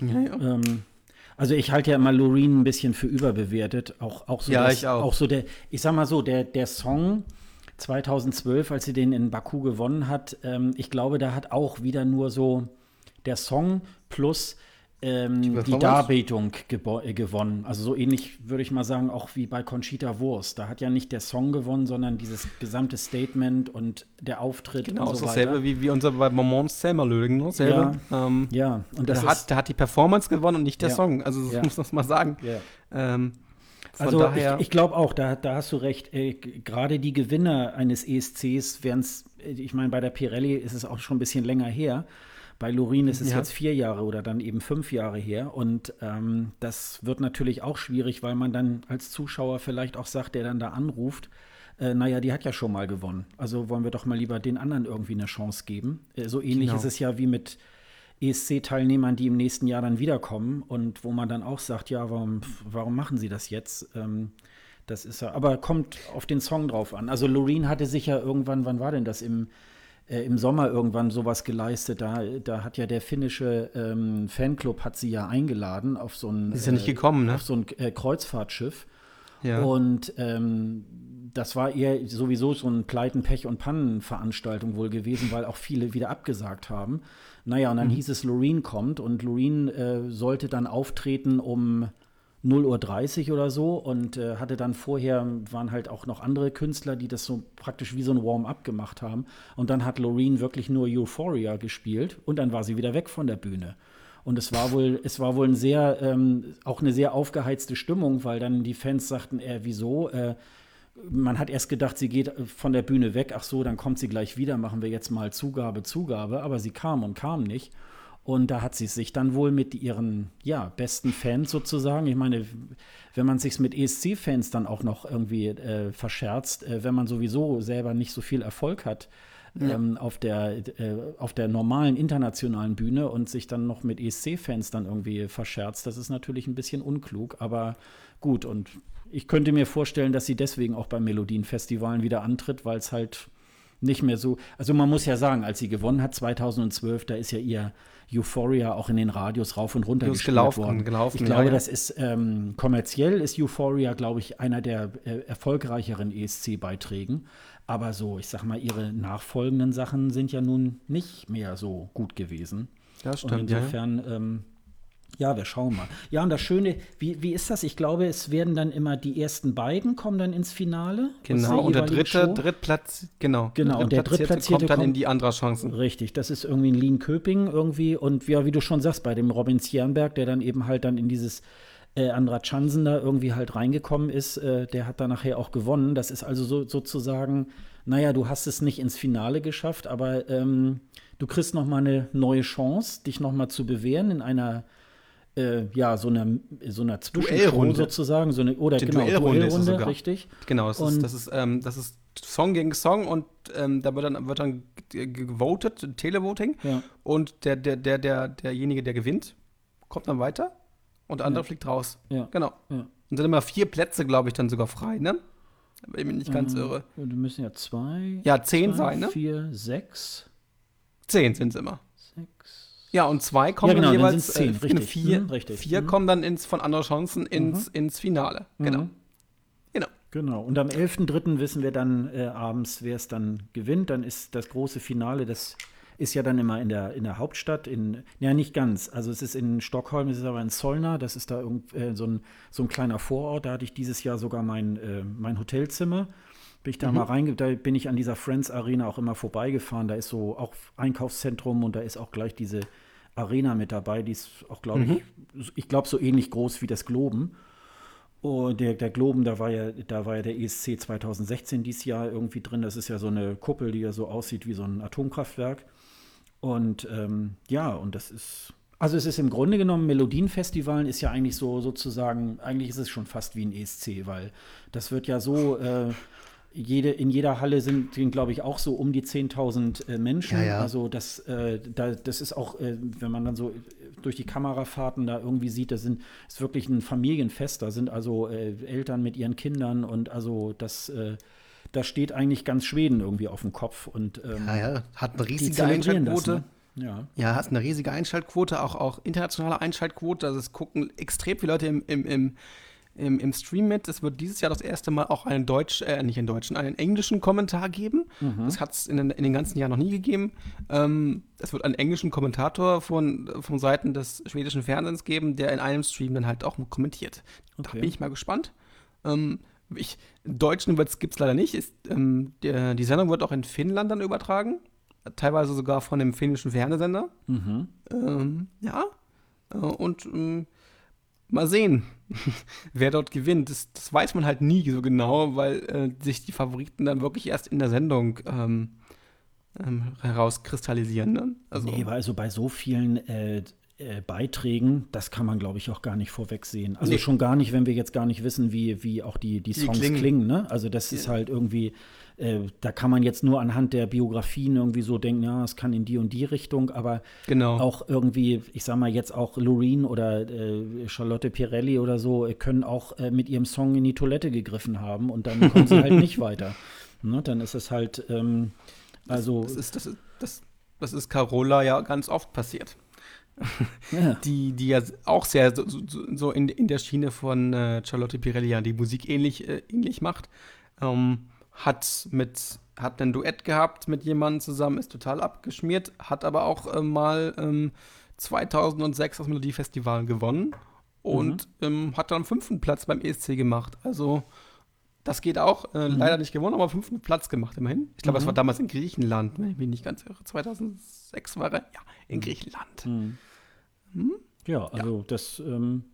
Ja, ja. Ähm, also ich halte ja immer Loreen ein bisschen für überbewertet. Auch, auch so, ja, das, ich auch. auch so der, ich sag mal so, der, der Song 2012, als sie den in Baku gewonnen hat, ähm, ich glaube, da hat auch wieder nur so der Song plus ähm, die, Darbietung äh, gewonnen. Also so ähnlich würde ich mal sagen, auch wie bei Conchita Wurst. Da hat ja nicht der Song gewonnen, sondern dieses gesamte Statement und der Auftritt genau, und so weiter. Dasselbe wie, wie unser bei Moment Selma Lögen, ne? Selber. Ja, ähm, ja. Und das da, hat, da hat die Performance gewonnen und nicht der ja. Song. Also das ja. muss man mal sagen. Ja. Ähm, also daher ich, ich glaube auch, da, da hast du recht. Äh, Gerade die Gewinner eines ESCs wären es, äh, ich meine, bei der Pirelli ist es auch schon ein bisschen länger her. Bei Lorin ist es ja. jetzt vier Jahre oder dann eben fünf Jahre her. Und ähm, das wird natürlich auch schwierig, weil man dann als Zuschauer vielleicht auch sagt, der dann da anruft, äh, naja, die hat ja schon mal gewonnen. Also wollen wir doch mal lieber den anderen irgendwie eine Chance geben. Äh, so ähnlich genau. ist es ja wie mit ESC-Teilnehmern, die im nächsten Jahr dann wiederkommen und wo man dann auch sagt, ja, warum, warum machen sie das jetzt? Ähm, das ist ja, aber kommt auf den Song drauf an. Also Loreen hatte sich ja irgendwann, wann war denn das? Im äh, im Sommer irgendwann sowas geleistet. Da, da hat ja der finnische ähm, Fanclub hat sie ja eingeladen auf so ein, ist ja nicht gekommen, ne? auf so ein äh, Kreuzfahrtschiff. Ja. Und ähm, das war eher sowieso so ein Pleiten, Pech und Pannenveranstaltung wohl gewesen, weil auch viele wieder abgesagt haben. Naja, und dann mhm. hieß es, Loreen kommt und Loreen äh, sollte dann auftreten um 0.30 Uhr oder so und äh, hatte dann vorher, waren halt auch noch andere Künstler, die das so praktisch wie so ein Warm-up gemacht haben. Und dann hat Loreen wirklich nur Euphoria gespielt und dann war sie wieder weg von der Bühne. Und es war wohl, es war wohl ein sehr, ähm, auch eine sehr aufgeheizte Stimmung, weil dann die Fans sagten, äh, wieso? Äh, man hat erst gedacht, sie geht von der Bühne weg. Ach so, dann kommt sie gleich wieder, machen wir jetzt mal Zugabe, Zugabe. Aber sie kam und kam nicht. Und da hat sie sich dann wohl mit ihren ja, besten Fans sozusagen, ich meine, wenn man sich mit ESC-Fans dann auch noch irgendwie äh, verscherzt, äh, wenn man sowieso selber nicht so viel Erfolg hat ja. ähm, auf, der, äh, auf der normalen internationalen Bühne und sich dann noch mit ESC-Fans dann irgendwie verscherzt, das ist natürlich ein bisschen unklug, aber gut. Und ich könnte mir vorstellen, dass sie deswegen auch bei Melodienfestivalen wieder antritt, weil es halt nicht mehr so, also man muss ja sagen, als sie gewonnen hat 2012, da ist ja ihr Euphoria auch in den Radios rauf und runter gelaufen, worden. Gelaufen, ich glaube, ja, ja. das ist ähm, kommerziell ist Euphoria, glaube ich, einer der äh, erfolgreicheren ESC-Beiträgen. Aber so, ich sag mal, ihre nachfolgenden Sachen sind ja nun nicht mehr so gut gewesen. Ja, stimmt. Und insofern ja. ähm, ja, wir schauen mal. Ja, und das Schöne, wie, wie ist das? Ich glaube, es werden dann immer die ersten beiden kommen dann ins Finale. Genau, und der dritte, Show. Drittplatz, genau. Genau, und der Drittplatzierte kommt dann in die andere Chancen. Richtig, das ist irgendwie in Lien-Köping irgendwie. Und ja, wie du schon sagst, bei dem Robin Stjernberg, der dann eben halt dann in dieses äh, Andra Chansen da irgendwie halt reingekommen ist, äh, der hat dann nachher auch gewonnen. Das ist also so, sozusagen, naja, du hast es nicht ins Finale geschafft, aber ähm, du kriegst noch mal eine neue Chance, dich noch mal zu bewähren in einer äh, ja, so einer so einer Zwischenshow sozusagen, so eine, oder Die genau, Duellrunde, Duellrunde richtig. Genau, das ist, das ist, ähm, das ist Song gegen Song und ähm, da wird dann, wird dann gewotet, Televoting. Ja. Und der, der, der, der, derjenige, der gewinnt, kommt dann weiter und der andere ja. fliegt raus. Ja. Genau. Und sind immer vier Plätze, glaube ich, dann sogar frei, ne? Wenn ich mich nicht ganz ähm, irre. Wir müssen ja zwei. Ja, zehn zwei, sein, ne? Vier, sechs. Zehn sind es immer. Ja, und zwei kommen ja, genau, dann jeweils zehn, äh, richtig. Vier, mhm, richtig. vier mhm. kommen dann ins, von anderen Chancen ins, mhm. ins Finale. Genau. Mhm. Genau. Genau. Und am 11.3. wissen wir dann äh, abends, wer es dann gewinnt. Dann ist das große Finale, das ist ja dann immer in der, in der Hauptstadt, in, ja nicht ganz, also es ist in Stockholm, es ist aber in Solna, das ist da irgend, äh, so, ein, so ein kleiner Vorort, da hatte ich dieses Jahr sogar mein, äh, mein Hotelzimmer bin ich da mhm. mal reinge, da bin ich an dieser Friends Arena auch immer vorbeigefahren. Da ist so auch Einkaufszentrum und da ist auch gleich diese Arena mit dabei. Die ist auch, glaube mhm. ich, ich glaube so ähnlich groß wie das Globen. Und der, der Globen, da war ja, da war ja der ESC 2016 dieses Jahr irgendwie drin. Das ist ja so eine Kuppel, die ja so aussieht wie so ein Atomkraftwerk. Und ähm, ja, und das ist, also es ist im Grunde genommen, Melodienfestivalen ist ja eigentlich so sozusagen, eigentlich ist es schon fast wie ein ESC, weil das wird ja so, äh, jede, in jeder Halle sind, glaube ich, auch so um die 10.000 äh, Menschen. Ja, ja. Also das, äh, da, das ist auch, äh, wenn man dann so durch die Kamerafahrten da irgendwie sieht, das sind, ist wirklich ein Familienfest. Da sind also äh, Eltern mit ihren Kindern und also das äh, da steht eigentlich ganz Schweden irgendwie auf dem Kopf. Und, ähm, ja, ja, hat eine riesige Einschaltquote. Das, ne? ja. ja, hat eine riesige Einschaltquote, auch, auch internationale Einschaltquote. Also es gucken extrem viele Leute im, im, im, im, im Stream mit. Es wird dieses Jahr das erste Mal auch einen Deutsch, äh, nicht einen deutschen, einen englischen Kommentar geben. Mhm. Das hat es in, in, den ganzen Jahren noch nie gegeben. Ähm, es wird einen englischen Kommentator von, von Seiten des schwedischen Fernsehens geben, der in einem Stream dann halt auch kommentiert. Okay. Da bin ich mal gespannt. Ähm, ich, Deutschen gibt es leider nicht. Ist, ähm, der, die Sendung wird auch in Finnland dann übertragen. Teilweise sogar von dem finnischen Fernsehsender. Mhm. Ähm, ja. Äh, und ähm, mal sehen, wer dort gewinnt. Das, das, weiß man halt nie so genau, weil äh, sich die Favoriten dann wirklich erst in der Sendung ähm, ähm, herauskristallisieren. Ne? Also, nee, also bei so vielen äh, äh, Beiträgen, das kann man, glaube ich, auch gar nicht vorwegsehen. Also nee. schon gar nicht, wenn wir jetzt gar nicht wissen, wie, wie auch die, die Songs die klingen. klingen ne? Also das ist halt irgendwie, äh, da kann man jetzt nur anhand der Biografien irgendwie so denken, ja, es kann in die und die Richtung, aber genau. auch irgendwie, ich sag mal jetzt auch Loreen oder äh, Charlotte Pirelli oder so, äh, können auch äh, mit ihrem Song in die Toilette gegriffen haben und dann kommen sie halt nicht weiter. Ne? Dann ist es halt, ähm, also. Das, das, ist, das, ist, das, das ist Carola ja ganz oft passiert ja. die, die ja auch sehr so, so in, in der Schiene von äh, Charlotte Pirelli ja die Musik ähnlich, äh, ähnlich macht. Ähm, hat mit hat ein Duett gehabt mit jemandem zusammen, ist total abgeschmiert, hat aber auch äh, mal ähm, 2006 das Melodiefestival gewonnen und mhm. ähm, hat dann fünften Platz beim ESC gemacht. Also das geht auch. Äh, mhm. Leider nicht gewonnen, aber fünften Platz gemacht immerhin. Ich glaube, mhm. das war damals in Griechenland, wenn ich mich nicht ganz irre. 2006 war er. Ja, in mhm. Griechenland. Mhm. Hm? Ja, also ja. das, ähm,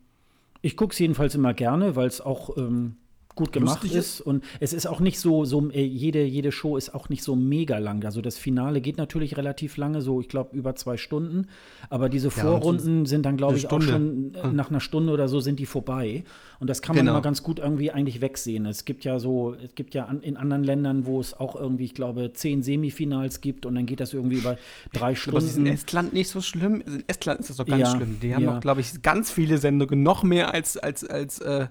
ich gucke es jedenfalls immer gerne, weil es auch ähm, gut gemacht ist. ist. Und es ist auch nicht so, so äh, jede, jede Show ist auch nicht so mega lang. Also das Finale geht natürlich relativ lange, so ich glaube über zwei Stunden. Aber diese Vorrunden ja, sind dann, glaube ich, Stunde. auch schon äh, nach einer Stunde oder so sind die vorbei. Und das kann man genau. immer ganz gut irgendwie eigentlich wegsehen. Es gibt ja so, es gibt ja an, in anderen Ländern, wo es auch irgendwie, ich glaube, zehn Semifinals gibt und dann geht das irgendwie über drei Stunden. Aber ist in Estland nicht so schlimm. In Estland ist das doch ganz ja, schlimm. Die haben ja. noch, glaube ich, ganz viele Sendungen, noch mehr als, als, als, äh,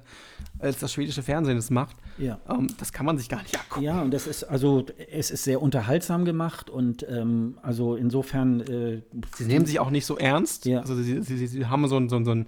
als das schwedische Fernsehen es macht. Ja. Ähm, das kann man sich gar nicht angucken. Ja, und das ist also, es ist sehr unterhaltsam gemacht und ähm, also insofern. Äh, sie nehmen sich auch nicht so ernst. Ja. Also sie, sie, sie haben so, so, so,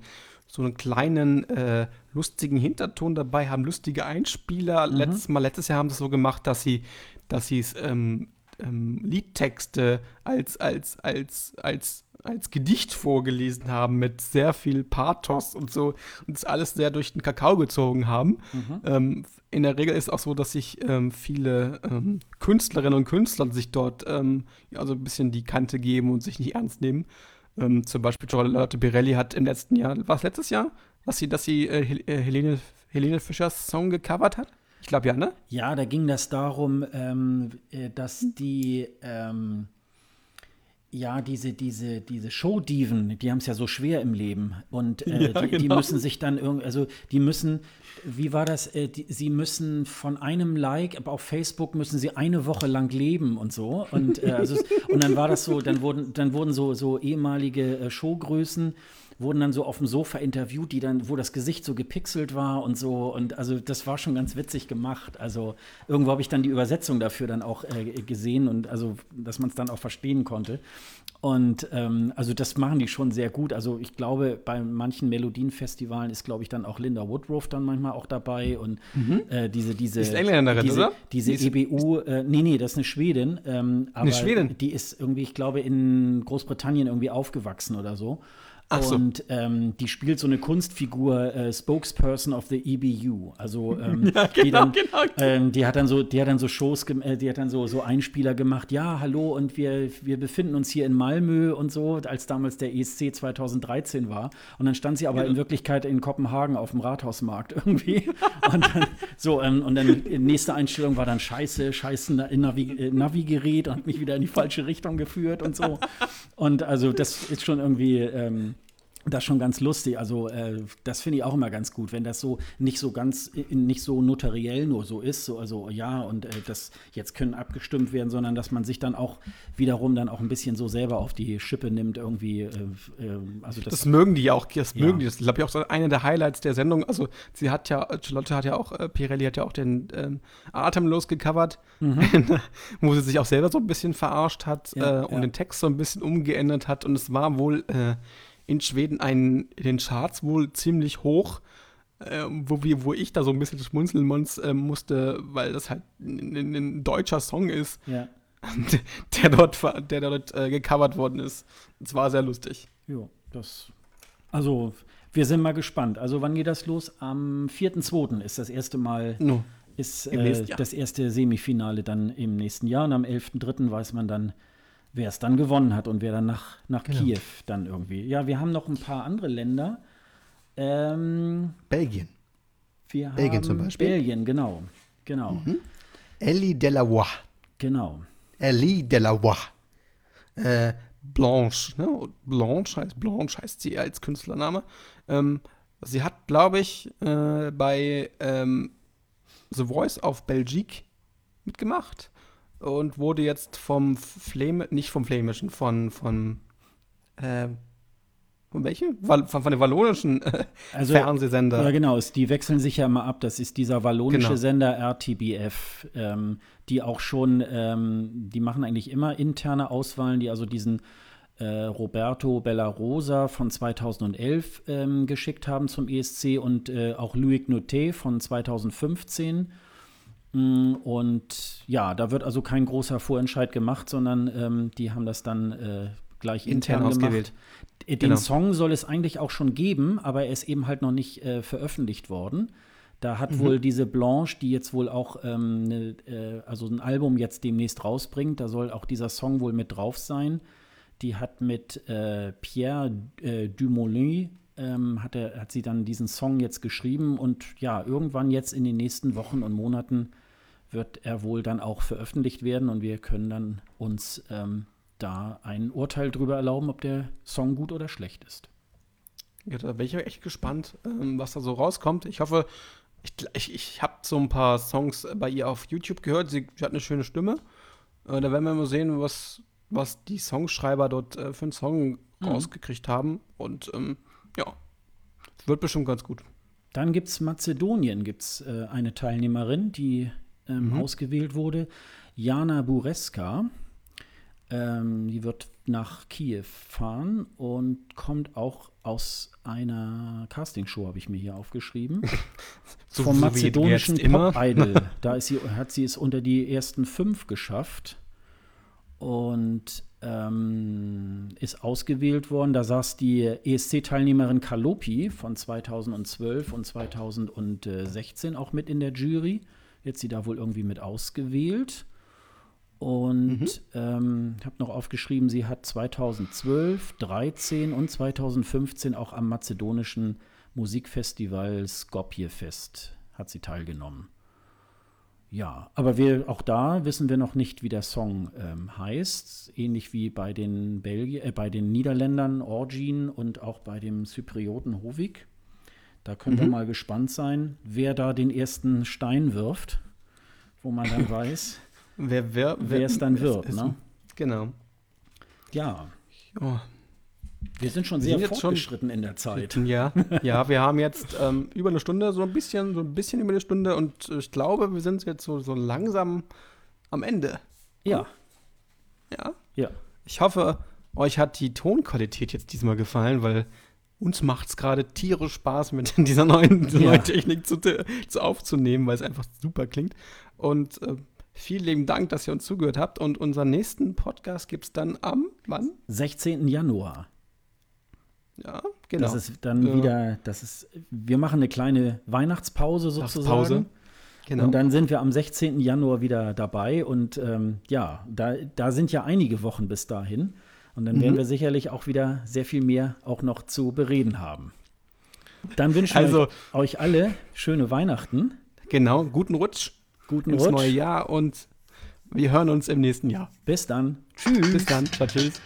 so einen kleinen äh, lustigen Hinterton dabei, haben lustige Einspieler. Mhm. Letztes Mal, letztes Jahr haben sie es so gemacht, dass sie, dass sie es ähm, ähm, Liedtexte als, als, als, als als Gedicht vorgelesen haben mit sehr viel Pathos und so und das alles sehr durch den Kakao gezogen haben. Mhm. Ähm, in der Regel ist es auch so, dass sich ähm, viele ähm, Künstlerinnen und Künstler sich dort ähm, ja, so ein bisschen die Kante geben und sich nicht ernst nehmen. Ähm, zum Beispiel Charlotte Pirelli hat im letzten Jahr, war es letztes Jahr, dass sie, dass sie äh, äh, Helene, Helene Fischers Song gecovert hat? Ich glaube ja, ne? Ja, da ging das darum, ähm, äh, dass die ähm, ja, diese, diese, diese Showdiven, die haben es ja so schwer im Leben. Und äh, ja, die, genau. die, müssen sich dann irgendwie, also die müssen, wie war das, äh, die, sie müssen von einem Like, aber auf Facebook müssen sie eine Woche lang leben und so. Und, äh, also, und dann war das so, dann wurden, dann wurden so, so ehemalige äh, Showgrößen wurden dann so auf dem Sofa interviewt, die dann, wo das Gesicht so gepixelt war und so. Und also das war schon ganz witzig gemacht. Also irgendwo habe ich dann die Übersetzung dafür dann auch äh, gesehen und also, dass man es dann auch verstehen konnte. Und ähm, also das machen die schon sehr gut. Also ich glaube, bei manchen Melodienfestivalen ist, glaube ich, dann auch Linda Woodruff dann manchmal auch dabei und mhm. äh, diese, diese, ist Engländerin, diese, oder? diese EBU, äh, nee, nee, das ist eine Schwedin. Ähm, aber eine Schwedin? Die ist irgendwie, ich glaube, in Großbritannien irgendwie aufgewachsen oder so. So. Und ähm, die spielt so eine Kunstfigur, äh, Spokesperson of the EBU. Also ähm, ja, genau, die, dann, genau. Ähm, die hat dann so, die hat dann so Shows, äh, die hat dann so, so Einspieler gemacht. Ja, hallo und wir, wir befinden uns hier in Malmö und so, als damals der ESC 2013 war. Und dann stand sie aber ja. in Wirklichkeit in Kopenhagen auf dem Rathausmarkt irgendwie. und dann, so ähm, und dann nächste Einstellung war dann Scheiße, Scheiße Navi, äh, Navigerät und hat mich wieder in die falsche Richtung geführt und so. Und also das ist schon irgendwie ähm, das ist schon ganz lustig. Also, äh, das finde ich auch immer ganz gut, wenn das so nicht so ganz, nicht so notariell nur so ist. So, also, ja, und äh, das jetzt können abgestimmt werden, sondern dass man sich dann auch wiederum dann auch ein bisschen so selber auf die Schippe nimmt, irgendwie. Äh, äh also das, das, mögen die auch, das ja. mögen die. Das ist, glaube ich, auch eine der Highlights der Sendung. Also, sie hat ja, Charlotte hat ja auch, äh, Pirelli hat ja auch den ähm, Atemlos gecovert, mhm. wo sie sich auch selber so ein bisschen verarscht hat ja, äh, und ja. den Text so ein bisschen umgeändert hat. Und es war wohl in Schweden ein, in den Charts wohl ziemlich hoch, äh, wo, wir, wo ich da so ein bisschen schmunzeln muss, äh, musste, weil das halt ein, ein deutscher Song ist, ja. der dort, der dort äh, gecovert worden ist. Es war sehr lustig. Ja, das. Also, wir sind mal gespannt. Also, wann geht das los? Am 4.2. ist das erste Mal. No. Ist äh, das erste Semifinale dann im nächsten Jahr und am 11.3. weiß man dann, wer es dann gewonnen hat und wer dann nach, nach genau. Kiew dann irgendwie. Ja, wir haben noch ein paar andere Länder. Ähm, Belgien. Belgien zum Beispiel. Belgien, genau. genau. Mhm. Ellie Delavoye. Genau. Ellie Delavoye. Äh, Blanche, ne? Blanche heißt, Blanche heißt sie als Künstlername. Ähm, sie hat, glaube ich, äh, bei ähm, The Voice of Belgique mitgemacht und wurde jetzt vom Flame, nicht vom Flämischen, von, von, äh, von welchem? Von, von dem wallonischen äh, also, Fernsehsender. Ja, genau. Die wechseln sich ja immer ab. Das ist dieser wallonische genau. Sender RTBF, ähm, die auch schon, ähm, die machen eigentlich immer interne Auswahlen, die also diesen äh, Roberto Bellarosa von 2011 ähm, geschickt haben zum ESC und äh, auch Louis Noté von 2015 Mm, und ja, da wird also kein großer Vorentscheid gemacht, sondern ähm, die haben das dann äh, gleich intern, intern ausgewählt. Den genau. Song soll es eigentlich auch schon geben, aber er ist eben halt noch nicht äh, veröffentlicht worden. Da hat mhm. wohl diese Blanche, die jetzt wohl auch ähm, ne, äh, also ein Album jetzt demnächst rausbringt, da soll auch dieser Song wohl mit drauf sein. Die hat mit äh, Pierre äh, Dumoulin ähm, hat, er, hat sie dann diesen Song jetzt geschrieben und ja, irgendwann jetzt in den nächsten Wochen und Monaten wird er wohl dann auch veröffentlicht werden und wir können dann uns ähm, da ein Urteil darüber erlauben, ob der Song gut oder schlecht ist. Ja, da bin ich echt gespannt, ähm, was da so rauskommt. Ich hoffe, ich, ich, ich habe so ein paar Songs bei ihr auf YouTube gehört. Sie, sie hat eine schöne Stimme. Äh, da werden wir mal sehen, was, was die Songschreiber dort äh, für einen Song mhm. rausgekriegt haben. Und ähm, ja, wird bestimmt ganz gut. Dann gibt es Mazedonien, gibt es äh, eine Teilnehmerin, die ähm, mhm. ausgewählt wurde. Jana Bureska. Ähm, die wird nach Kiew fahren und kommt auch aus einer Castingshow, habe ich mir hier aufgeschrieben. so, Vom mazedonischen Pop-Idol. da ist sie, hat sie es unter die ersten fünf geschafft und ähm, ist ausgewählt worden. Da saß die ESC-Teilnehmerin Kalopi von 2012 und 2016 auch mit in der Jury. Jetzt sie da wohl irgendwie mit ausgewählt. Und mhm. ähm, habe noch aufgeschrieben, sie hat 2012, 13 und 2015 auch am mazedonischen Musikfestival Skopje Fest hat sie teilgenommen. Ja, aber wir, auch da wissen wir noch nicht, wie der Song ähm, heißt. Ähnlich wie bei den, Belgi äh, bei den Niederländern Orgin und auch bei dem Zyprioten Hovig. Da können mhm. wir mal gespannt sein, wer da den ersten Stein wirft, wo man dann weiß, wer, wer, wer, es dann wird. Ist, ne? Genau. Ja. Oh. Wir sind schon sehr sind fortgeschritten schon, in der Zeit. Ja, ja wir haben jetzt ähm, über eine Stunde, so ein bisschen, so ein bisschen über eine Stunde und ich glaube, wir sind jetzt so, so langsam am Ende. Ja. Ja? Ja. Ich hoffe, euch hat die Tonqualität jetzt diesmal gefallen, weil uns macht es gerade tierisch Spaß, mit dieser neuen, ja. neuen Technik zu, zu, aufzunehmen, weil es einfach super klingt. Und äh, vielen lieben Dank, dass ihr uns zugehört habt. Und unseren nächsten Podcast gibt es dann am, wann? 16. Januar. Ja, genau. Das ist dann ja. wieder, das ist, wir machen eine kleine Weihnachtspause sozusagen. Pause. Genau. Und dann sind wir am 16. Januar wieder dabei. Und ähm, ja, da, da sind ja einige Wochen bis dahin. Und dann mhm. werden wir sicherlich auch wieder sehr viel mehr auch noch zu bereden haben. Dann wünschen also, wir euch alle schöne Weihnachten. Genau, guten Rutsch. Guten ins Rutsch. neue Jahr und wir hören uns im nächsten Jahr. Bis dann. Tschüss. Bis dann. Ciao, tschüss.